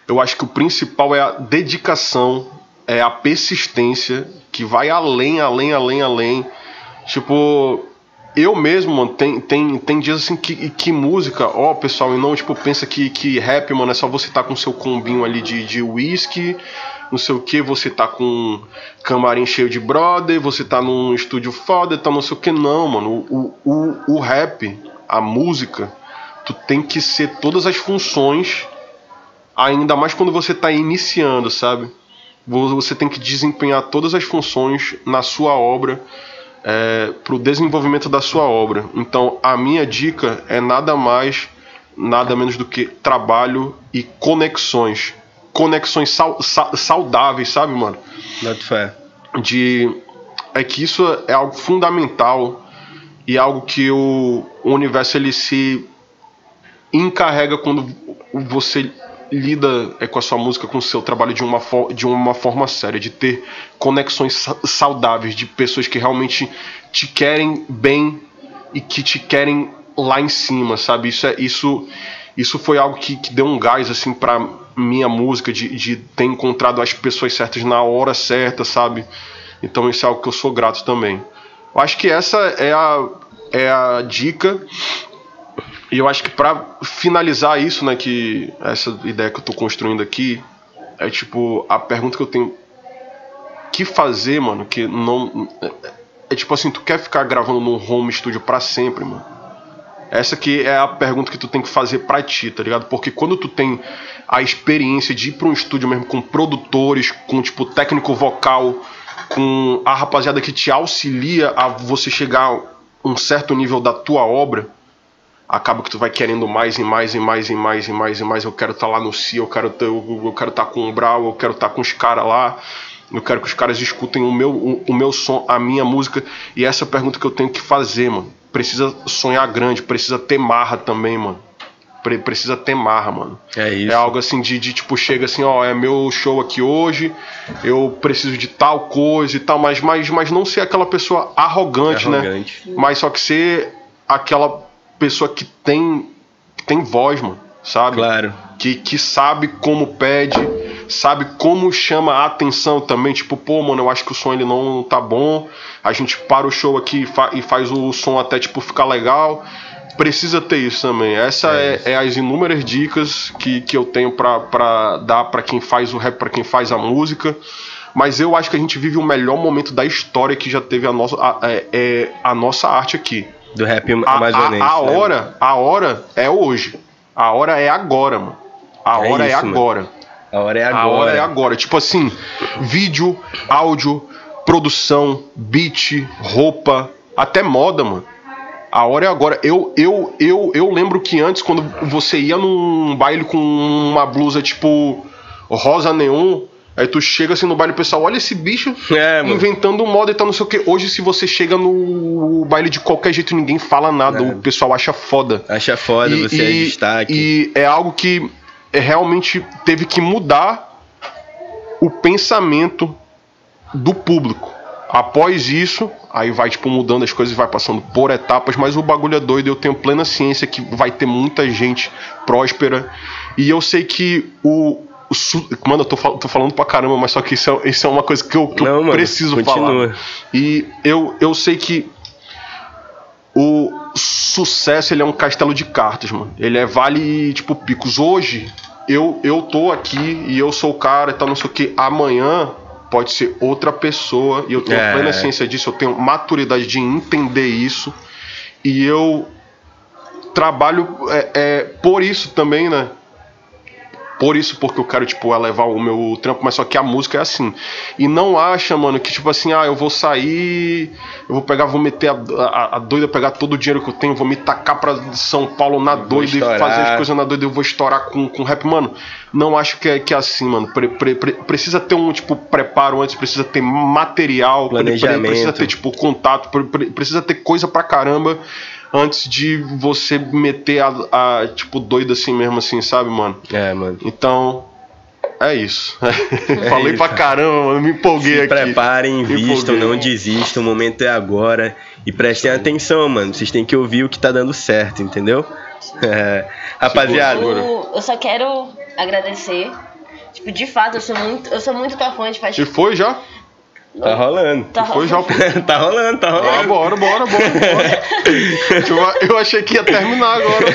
eu acho que o principal é a dedicação, é a persistência que vai além, além, além, além Tipo, eu mesmo, mano, tem, tem, tem dias assim que, que música, ó, pessoal, e não, tipo, pensa que, que rap, mano, é só você tá com seu combinho ali de, de whisky, não sei o que, você tá com camarim cheio de brother, você tá num estúdio foda, tá não sei o que, não, mano. O, o, o rap, a música, tu tem que ser todas as funções, ainda mais quando você tá iniciando, sabe? Você tem que desempenhar todas as funções na sua obra é, para o desenvolvimento da sua obra. Então, a minha dica é nada mais, nada menos do que trabalho e conexões. Conexões sal, sa, saudáveis, sabe, mano? Not fé. De, é que isso é algo fundamental e algo que o, o universo ele se encarrega quando você lida é, com a sua música, com o seu trabalho de uma, de uma forma séria, de ter conexões saudáveis, de pessoas que realmente te querem bem e que te querem lá em cima, sabe? Isso é isso isso foi algo que, que deu um gás assim para minha música de, de ter encontrado as pessoas certas na hora certa, sabe? Então isso é algo que eu sou grato também. Eu acho que essa é a é a dica e eu acho que para finalizar isso, né, que essa ideia que eu tô construindo aqui é tipo a pergunta que eu tenho que fazer, mano, que não é, é tipo assim, tu quer ficar gravando num home studio para sempre, mano? Essa aqui é a pergunta que tu tem que fazer pra ti, tá ligado? Porque quando tu tem a experiência de ir pra um estúdio mesmo com produtores, com tipo técnico vocal, com a rapaziada que te auxilia a você chegar a um certo nível da tua obra, acaba que tu vai querendo mais e mais e mais e mais e mais e mais. Eu quero estar tá lá no CIA, eu quero ter, eu quero estar tá com o Brau, eu quero estar tá com os caras lá. Eu quero que os caras escutem o meu, o, o, meu som, a minha música. E essa é a pergunta que eu tenho que fazer, mano. Precisa sonhar grande, precisa ter marra também, mano. Pre precisa ter marra, mano. É isso. É algo assim de, de, tipo, chega assim, ó, é meu show aqui hoje, eu preciso de tal coisa e tal, mas, mas, mas não ser aquela pessoa arrogante, é arrogante. né? Mas só que ser aquela pessoa que tem, tem voz, mano, sabe? Claro. Que, que sabe como pede, sabe como chama a atenção também. Tipo, pô, mano, eu acho que o som ele não tá bom. A gente para o show aqui e, fa e faz o som até, tipo, ficar legal. Precisa ter isso também. Essa é, é, é as inúmeras dicas que, que eu tenho para dar para quem faz o rap, para quem faz a música mas eu acho que a gente vive o melhor momento da história que já teve a nossa, a, é, é a nossa arte aqui. Do rap amazonense. A, a, a né? hora, a hora é hoje. A hora é agora, mano. A é hora é, isso, é agora. Mano. A hora é agora. A hora é agora. Tipo assim, vídeo, áudio, produção, beat, roupa, até moda, mano. A hora é agora. Eu, eu, eu, eu lembro que antes, quando você ia num baile com uma blusa tipo rosa neon, Aí tu chega assim no baile pessoal, olha esse bicho é, inventando moda e tal, não sei o que. Hoje, se você chega no baile de qualquer jeito ninguém fala nada, é. o pessoal acha foda. Acha foda, e, você é e, é destaque. E é algo que realmente teve que mudar o pensamento do público. Após isso, aí vai tipo mudando as coisas, vai passando por etapas, mas o bagulho é doido, eu tenho plena ciência que vai ter muita gente próspera. E eu sei que o Mano, eu tô, tô, falando pra caramba, mas só que isso é, isso é uma coisa que eu, que Não, eu mano, preciso continua. falar. E eu, eu sei que o sucesso ele é um castelo de cartas, mano. Ele é vale, tipo, picos. Hoje, eu, eu tô aqui e eu sou o cara e tal, não sei o que. Amanhã pode ser outra pessoa e eu tenho É. plena ciência disso, eu tenho maturidade de entender isso. E eu trabalho é, é, por isso também, né? Por isso, porque eu quero, tipo, elevar o meu trampo, mas só que a música é assim. E não acha, mano, que, tipo assim, ah, eu vou sair, eu vou pegar, vou meter a, a, a doida, pegar todo o dinheiro que eu tenho, vou me tacar pra São Paulo na doida e fazer as coisas na doida, eu vou estourar com, com rap, mano. Não acho que é, que é assim, mano. Pre- pre- pre- precisa ter um, tipo, preparo antes, precisa ter material, Planejamento. precisa ter, tipo, contato, pre- pre- precisa ter coisa pra caramba antes de você meter a, a, tipo, doida assim mesmo, assim, sabe, mano? É, mano. Então, é isso. (laughs) Falei pra caramba, mano, me empolguei Se aqui. preparem, invistam, não desistam, o momento é agora. E prestem atenção, mano. Vocês têm que ouvir o que tá dando certo, entendeu? É. (laughs) Rapaziada, Eu, eu só quero agradecer. Tipo, de fato, eu sou muito, eu sou muito tua fã de faz E foi já? Tá rolando. Tá Foi já. rolando. (laughs) tá rolando, tá Ah, rolando. bora, bora, bora, bora. (laughs) eu, eu achei que ia terminar agora.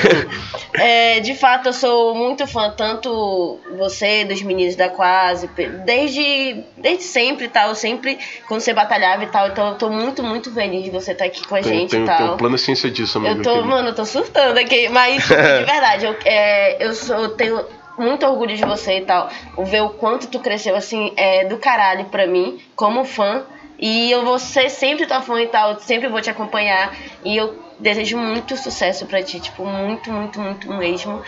É, de fato, eu sou muito fã, tanto você, dos meninos da Quase, desde, desde sempre e tal. Sempre, quando você batalhava e tal. Então, eu tô muito, muito feliz de você estar aqui com a Tenho, gente tenho, e tal. tenho plena ciência disso, amigo. Eu tô, querido. mano, eu tô surtando aqui, mas de (laughs) verdade, eu, é, eu, sou, eu tenho muito orgulho de você e tal. Ver o quanto tu cresceu, assim, é do caralho pra mim, como fã. E eu vou ser sempre tua fã e tal, sempre vou te acompanhar. E eu desejo muito sucesso pra ti, tipo, muito, muito, muito mesmo.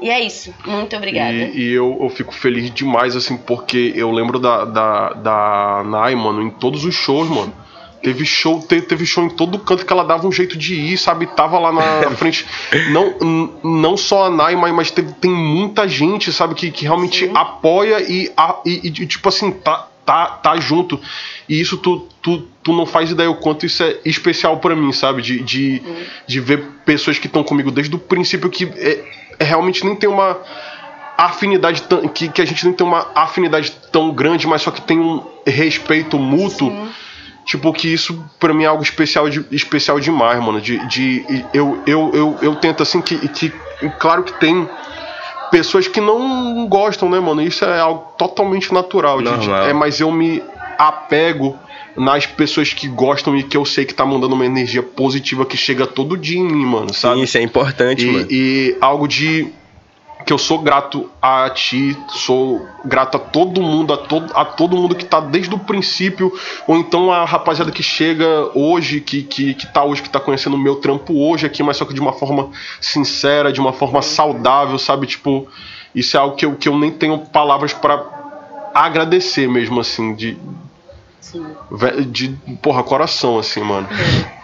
E é isso, muito obrigada. E, e eu, eu fico feliz demais, assim, porque eu lembro da, da, da Nai, mano, em todos os shows, mano. Teve show, teve, teve show em todo canto que ela dava um jeito de ir, sabe? Tava lá na (laughs) frente. Não, não só a Nai, mas, mas teve, tem muita gente, sabe, que, que realmente Sim. apoia e, a- e, e, tipo assim, tá, tá, tá junto. E isso tu, tu, tu não faz ideia o quanto isso é especial pra mim, sabe? De, de, de ver pessoas que estão comigo desde o princípio que é, é realmente nem tem uma afinidade que, que a gente nem tem uma afinidade tão grande, mas só que tem um respeito mútuo. Tipo, que isso pra mim é algo especial, de, especial demais, mano. De, de, eu, eu, eu, eu tento assim que, que. Claro que tem pessoas que não gostam, né, mano? Isso é algo totalmente natural. de- de- é, mas eu me apego nas pessoas que gostam e que eu sei que tá mandando uma energia positiva que chega todo dia em mim, mano, sabe? Sim, isso é importante, E, mano. e algo de que eu sou grato a ti, sou grato a todo mundo, a todo, a todo mundo que tá desde o princípio, ou então a rapaziada que chega hoje, que, que, que tá hoje, que tá conhecendo o meu trampo hoje aqui, mas só que de uma forma sincera, de uma forma saudável, sabe? Tipo, isso é algo que eu, que eu nem tenho palavras pra agradecer mesmo, assim, de, Sim. de, porra, coração, assim, mano. (laughs)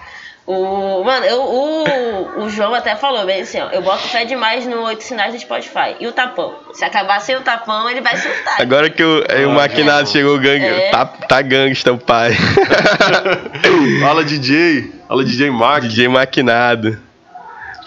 O, mano, eu, o, o João até falou bem assim, ó. Eu boto fé demais no Oito Sinais do Spotify. E o tapão? Se acabar sem o tapão, ele vai surtar. Agora que o, o Ah, maquinado é. chegou, gangue, É. tá, tá gangsta o pai. (laughs) Fala DJ, fala DJ Mac. DJ maquinado.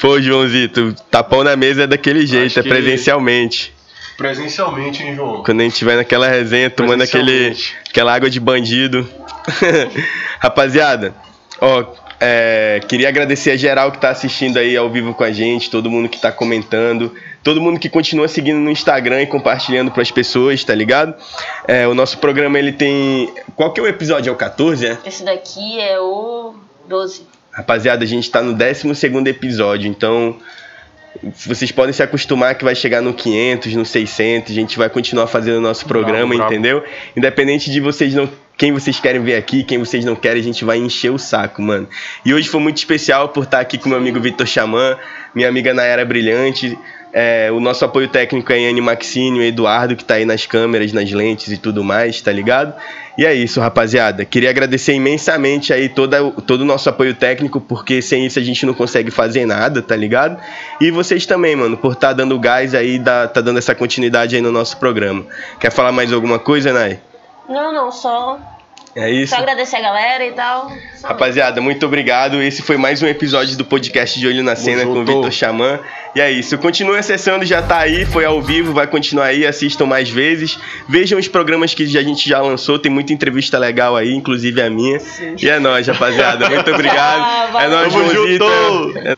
Pô, Joãozito, tapão na mesa é daquele jeito, Acho é presencialmente. Presencialmente, hein, João? Quando a gente vai naquela resenha, tomando aquele, aquela água de bandido. (laughs) Rapaziada, ó, é, queria agradecer a geral que tá assistindo aí ao vivo com a gente, todo mundo que tá comentando, todo mundo que continua seguindo no Instagram e compartilhando pras pessoas, tá ligado? É, o nosso programa ele tem. Qual que é o episódio? É o 14, é? Esse daqui é o 12. Rapaziada, a gente tá no 12 episódio, então vocês podem se acostumar que vai chegar no 500, no 600, a gente vai continuar fazendo o nosso programa, bravo. entendeu? Independente de vocês não quem vocês querem ver aqui, quem vocês não querem, a gente vai encher o saco, mano. E hoje foi muito especial por estar aqui com meu amigo Vitor Xamã, minha amiga Nayara Brilhante, é, o nosso apoio técnico é Anne Maxine, o Eduardo, que tá aí nas câmeras, nas lentes e tudo mais, tá ligado? E é isso, rapaziada. Queria agradecer imensamente aí toda, todo o nosso apoio técnico, porque sem isso a gente não consegue fazer nada, tá ligado? E vocês também, mano, por estar dando gás aí, tá dando essa continuidade aí no nosso programa. Quer falar mais alguma coisa, Nay? Não, não, só É isso. Só agradecer a galera e tal. Só Rapaziada, muito obrigado. Esse foi mais um episódio do podcast de Olho na Cena com o. Vitor Xamã. E é isso. Continue acessando, já tá aí, foi ao vivo, vai continuar aí, assistam mais vezes. Vejam os programas que a gente já lançou, tem muita entrevista legal aí, inclusive a minha. E é nóis, rapaziada. Muito obrigado. (laughs) Ah, é nóis, Tamo junto. É